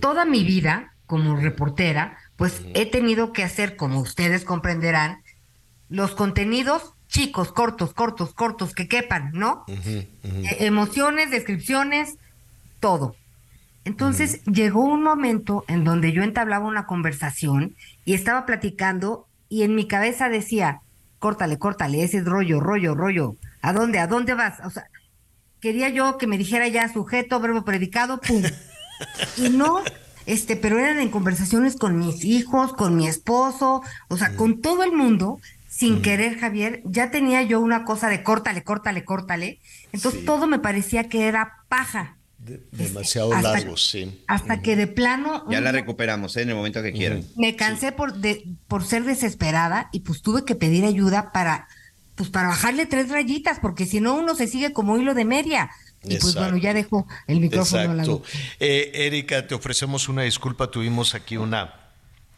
Toda mi vida como reportera, pues he tenido que hacer, como ustedes comprenderán, los contenidos chicos, cortos, cortos, cortos, que quepan, ¿no? E- emociones, descripciones, todo. Entonces llegó un momento en donde yo entablaba una conversación y estaba platicando y en mi cabeza decía, córtale, córtale, ese es rollo, rollo, rollo. ¿A dónde? ¿A dónde vas? O sea, quería yo que me dijera ya sujeto, verbo predicado, pum. y no, este, pero eran en conversaciones con mis hijos, con mi esposo, o sea, con todo el mundo, sin querer, Javier, ya tenía yo una cosa de córtale, córtale, córtale. Entonces todo me parecía que era paja. Demasiado hasta- largos, sí. Hasta que de plano Ya un la recuperamos, ¿eh? En el momento que quieran. me cansé por, de, por ser desesperada y pues tuve que pedir ayuda para, pues para bajarle tres rayitas, porque si no uno se sigue como hilo de media. Y pues Exacto. bueno, ya dejo el micrófono a la Exacto. Eh, Erika, te ofrecemos una disculpa, tuvimos aquí una,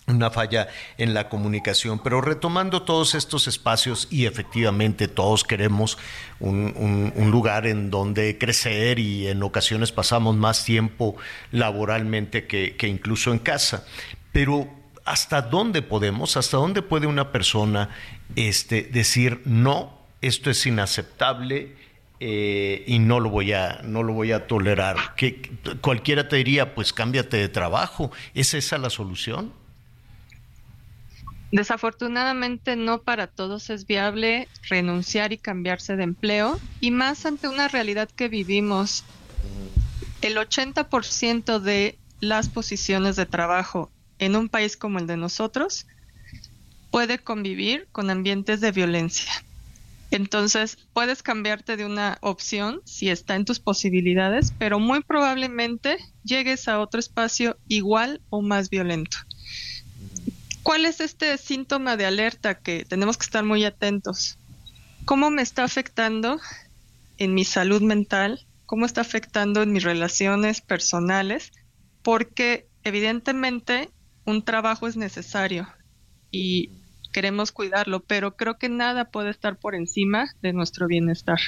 una falla en la comunicación, pero retomando todos estos espacios y efectivamente todos queremos un, un- un lugar en donde crecer y en ocasiones pasamos más tiempo laboralmente que, que incluso en casa, pero ¿hasta dónde podemos, hasta dónde puede una persona este, decir no, esto es inaceptable? eh, y no lo voy a no lo voy a tolerar. Que cualquiera te diría, pues cámbiate de trabajo. ¿Es esa la solución? Desafortunadamente no para todos es viable renunciar y cambiarse de empleo y más ante una realidad que vivimos. El 80% de las posiciones de trabajo en un país como el de nosotros puede convivir con ambientes de violencia. Entonces, puedes cambiarte de una opción si está en tus posibilidades, pero muy probablemente llegues a otro espacio igual o más violento. ¿Cuál es este síntoma de alerta que tenemos que estar muy atentos? ¿Cómo me está afectando en mi salud mental? ¿Cómo está afectando en mis relaciones personales? Porque evidentemente un trabajo es necesario y queremos cuidarlo, pero creo que nada puede estar por encima de nuestro bienestar.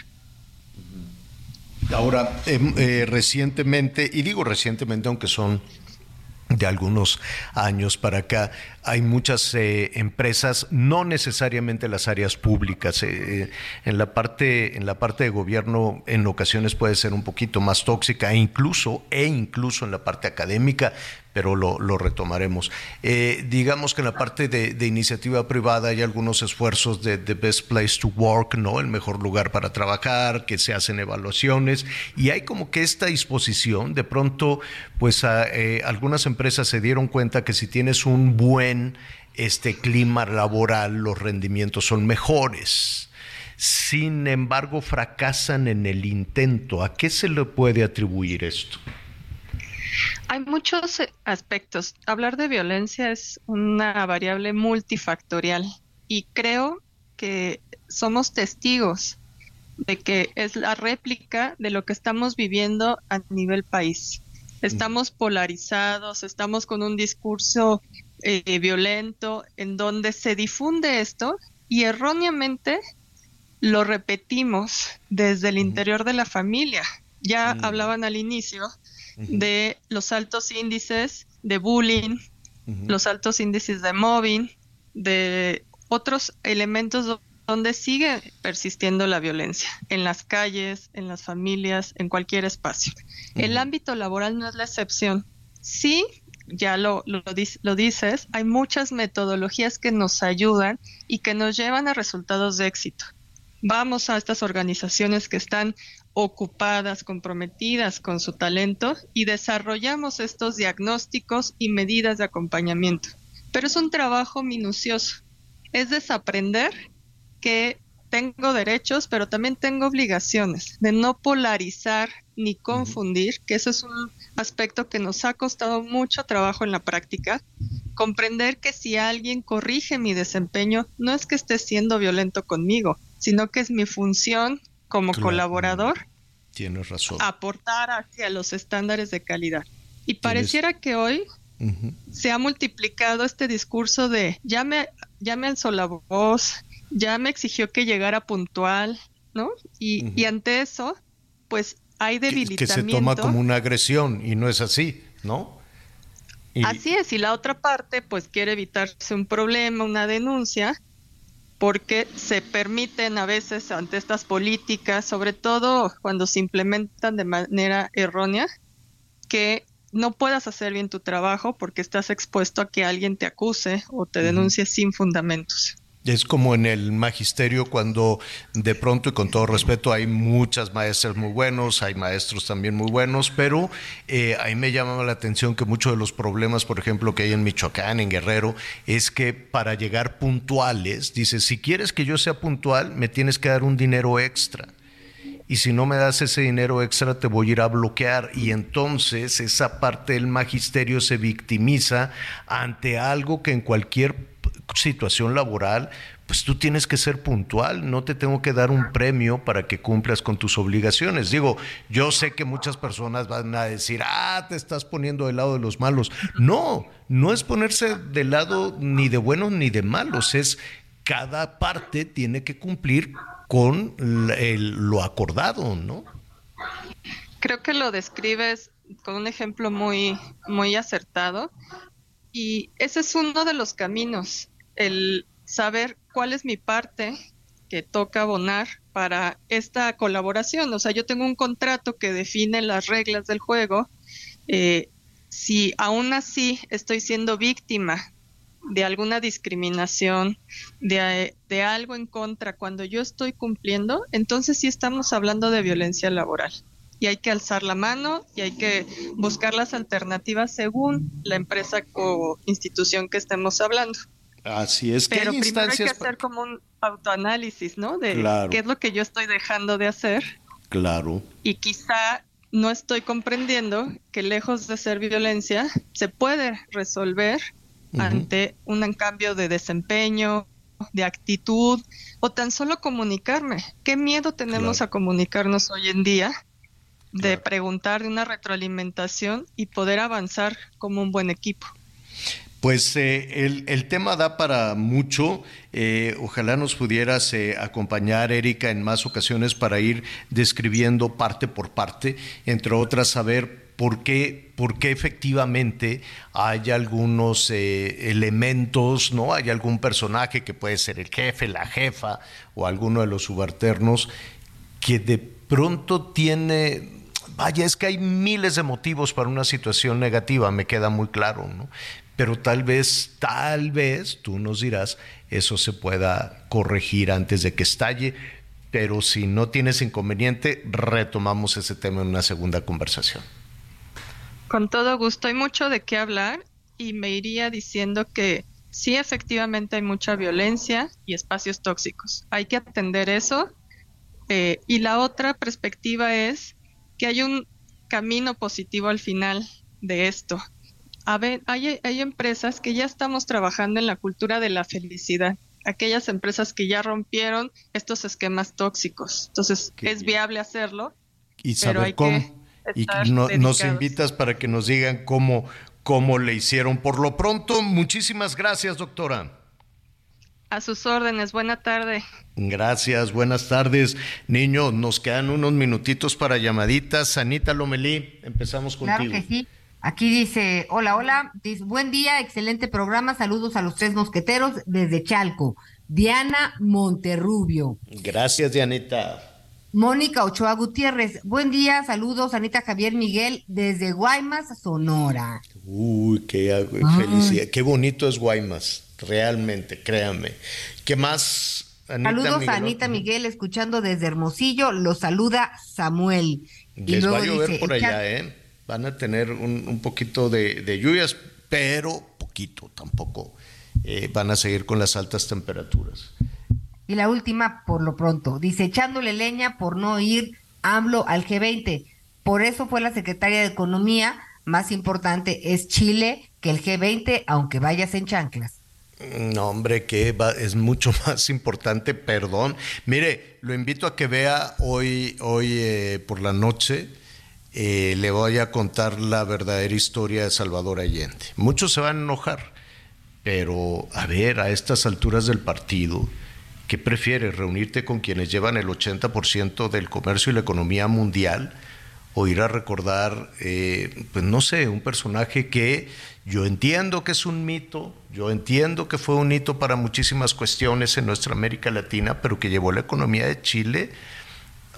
Ahora, em, eh, recientemente, y digo recientemente, aunque son de algunos años para acá, hay muchas eh, empresas, no necesariamente las áreas públicas, eh, en la parte, en la parte de gobierno en ocasiones puede ser un poquito más tóxica, e incluso, e incluso en la parte académica, pero lo, retomaremos. Eh, digamos que en la parte de, iniciativa privada hay algunos esfuerzos de Best Place to Work, ¿no? El mejor lugar para trabajar, que se hacen evaluaciones, y hay como que esta disposición, de pronto, pues eh, algunas empresas se dieron cuenta que si tienes un buen este clima laboral, los rendimientos son mejores. Sin embargo, fracasan en el intento. ¿A qué se le puede atribuir esto? Hay muchos eh, aspectos. Hablar de violencia es una variable multifactorial y creo que somos testigos de que es la réplica de lo que estamos viviendo a nivel país. Estamos polarizados, estamos con un discurso eh, violento en donde se difunde esto y erróneamente lo repetimos desde el interior de la familia. Ya hablaban al inicio de los altos índices de bullying, los altos índices de mobbing, de otros elementos do- donde sigue persistiendo la violencia, en las calles, en las familias, en cualquier espacio. El ámbito laboral no es la excepción. Sí, ya lo, lo, lo dices, hay muchas metodologías que nos ayudan y que nos llevan a resultados de éxito. Vamos a estas organizaciones que están ocupadas, comprometidas con su talento y desarrollamos estos diagnósticos y medidas de acompañamiento. Pero es un trabajo minucioso. Es desaprender que tengo derechos, pero también tengo obligaciones de no polarizar ni confundir, que eso es un aspecto que nos ha costado mucho trabajo en la práctica. Comprender que si alguien corrige mi desempeño, no es que esté siendo violento conmigo, sino que es mi función como Claro. colaborador Tienes razón. aportar hacia los estándares de calidad. Y pareciera que hoy se ha multiplicado este discurso de ya me, ya me alzó la voz, ya me exigió que llegara puntual, ¿no? Y, y ante eso, pues hay Que debilitamiento. se toma como una agresión y no es así, ¿no? Y- Así es, y la otra parte pues quiere evitarse un problema, una denuncia, porque se permiten a veces ante estas políticas, sobre todo cuando se implementan de manera errónea, que no puedas hacer bien tu trabajo porque estás expuesto a que alguien te acuse o te denuncie sin fundamentos. Es como en el magisterio cuando de pronto y con todo respeto hay muchas maestras muy buenos, hay maestros también muy buenos, pero eh, ahí me llama la atención que muchos de los problemas, por ejemplo, que hay en Michoacán, en Guerrero, es que para llegar puntuales, dice, si quieres que yo sea puntual, me tienes que dar un dinero extra. Y si no me das ese dinero extra te voy a ir a bloquear y entonces esa parte del magisterio se victimiza ante algo que en cualquier situación laboral, pues tú tienes que ser puntual, no te tengo que dar un premio para que cumplas con tus obligaciones. Digo, yo sé que muchas personas van a decir, ah, te estás poniendo del lado de los malos. No, no es ponerse del lado ni de buenos ni de malos, es cada parte tiene que cumplir con lo acordado, ¿no? Creo que lo describes con un ejemplo muy, muy acertado. Y ese es uno de los caminos el saber cuál es mi parte que toca abonar para esta colaboración. O sea, yo tengo un contrato que define las reglas del juego. Eh, si aún así estoy siendo víctima de alguna discriminación, de, de, algo en contra, cuando yo estoy cumpliendo, entonces sí estamos hablando de violencia laboral. Y hay que alzar la mano y hay que buscar las alternativas según la empresa o institución que estemos hablando. Así es. Pero primero hay que hacer como un autoanálisis, ¿no? De qué es lo que yo estoy dejando de hacer. Claro. Y quizá no estoy comprendiendo que lejos de ser violencia, se puede resolver ante un cambio de desempeño, de actitud o tan solo comunicarme. ¿Qué miedo tenemos a comunicarnos hoy en día? De preguntar de una retroalimentación y poder avanzar como un buen equipo. Pues eh, el, tema da para mucho. Eh, ojalá nos pudieras eh, acompañar, Erika, en más ocasiones para ir describiendo parte por parte, entre otras, saber por qué, por qué efectivamente hay algunos elementos, ¿no? Hay algún personaje que puede ser el jefe, la jefa o alguno de los subalternos que de pronto tiene vaya, es que hay miles de motivos para una situación negativa, me queda muy claro, ¿no? Pero tal vez, tal vez, tú nos dirás, eso se pueda corregir antes de que estalle, pero si no tienes inconveniente, retomamos ese tema en una segunda conversación. Con todo gusto, hay mucho de qué hablar y me iría diciendo que sí, efectivamente hay mucha violencia y espacios tóxicos. Hay que atender eso. Eh, y la otra perspectiva es que hay un camino positivo al final de esto a ver, hay, hay empresas que ya estamos trabajando en la cultura de la felicidad aquellas empresas que ya rompieron estos esquemas tóxicos. Entonces, es viable hacerlo. Y saber cómo. Y nos invitas para que nos digan cómo, cómo le hicieron. Por lo pronto, muchísimas gracias, doctora. A sus órdenes, buena tarde. Gracias, buenas tardes. Niño, nos quedan unos minutitos para llamaditas. Anita Lomelí, empezamos contigo. Claro que sí. Aquí dice, hola, hola, dice, buen día, excelente programa, saludos a los tres mosqueteros desde Chalco. Diana Monterrubio. Gracias, Dianita. Mónica Ochoa Gutiérrez, buen día, saludos, Anita Javier Miguel desde Guaymas, Sonora. Uy, qué felicidad, qué bonito es Guaymas, realmente, créanme. ¿Qué más? saludos a Anita Miguel, escuchando desde Hermosillo, los saluda Samuel. Les va a llover por allá, ¿eh? Van a tener un, poquito de, lluvias, pero poquito tampoco. Eh, van a seguir con las altas temperaturas. Y la última, por lo pronto, dice, echándole leña por no ir AMLO al G20. Por eso fue la secretaria de Economía, más importante es Chile que el G20, aunque vayas en chanclas. No, hombre, que es mucho más importante, perdón. Mire, lo invito a que vea hoy, hoy eh, por la noche eh, le voy a contar la verdadera historia de Salvador Allende. Muchos se van a enojar, pero a ver, a estas alturas del partido, ¿qué prefieres? ¿Reunirte con quienes llevan el 80% del comercio y la economía mundial? o ir a recordar, eh, pues no sé, un personaje que yo entiendo que es un mito, yo entiendo que fue un hito para muchísimas cuestiones en nuestra América Latina, pero que llevó la economía de Chile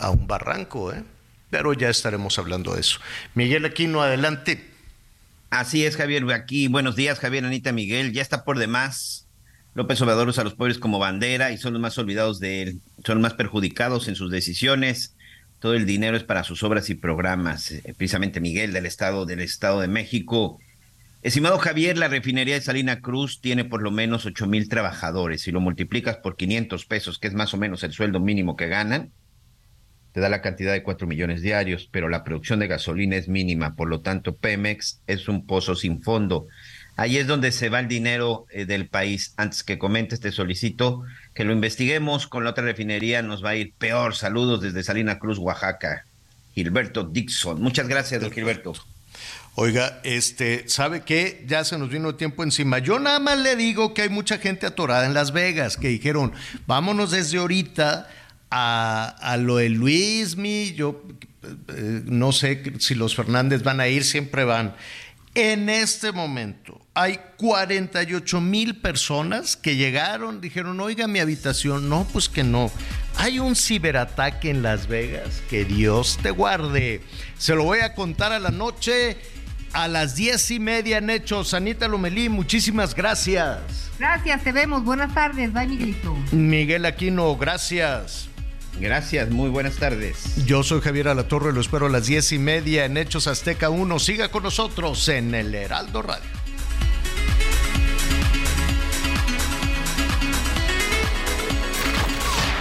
a un barranco, ¿eh? Pero ya estaremos hablando de eso. Miguel Aquino, adelante. Así es, Javier, aquí, buenos días, Javier, Anita, Miguel, ya está por demás. López Obrador usa a los pobres como bandera y son los más olvidados de él, son los más perjudicados en sus decisiones todo el dinero es para sus obras y programas. Eh, precisamente Miguel del Estado del Estado de México. Estimado Javier, la refinería de Salina Cruz tiene por lo menos ocho mil trabajadores. Si lo multiplicas por 500 pesos, que es más o menos el sueldo mínimo que ganan, da la cantidad de cuatro millones diarios, pero la producción de gasolina es mínima. Por lo tanto, Pemex es un pozo sin fondo. Ahí es donde se va el dinero eh, del país. Antes que comentes, te solicito que lo investiguemos. Con la otra refinería nos va a ir peor. Saludos desde Salina Cruz, Oaxaca. Gilberto Dixon. Muchas gracias, don Gilberto. Oiga, este, ¿sabe qué? Ya se nos vino tiempo encima. Yo nada más le digo que hay mucha gente atorada en Las Vegas que dijeron, vámonos desde ahorita a, a lo de Luismi. Yo eh, no sé si los Fernández van a ir, siempre van. En este momento hay 48 mil personas que llegaron, dijeron, oiga mi habitación, no, pues que no. Hay un ciberataque en Las Vegas, que Dios te guarde. Se lo voy a contar a la noche, a las diez y media en Hechos. Anita Lomelí, muchísimas gracias. Gracias, te vemos. Buenas tardes, bye Miguelito. Miguel Aquino, gracias. Gracias, muy buenas tardes. Yo soy Javier Alatorre, lo espero a las diez y media en Hechos Azteca 1. Siga con nosotros en el Heraldo Radio.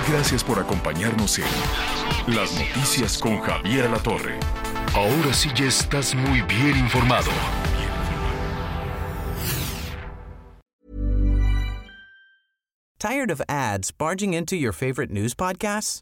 Gracias por acompañarnos en Las Noticias con Javier Alatorre. Ahora sí ya estás muy bien informado. ¿Tired of ads barging into your favorite news podcasts?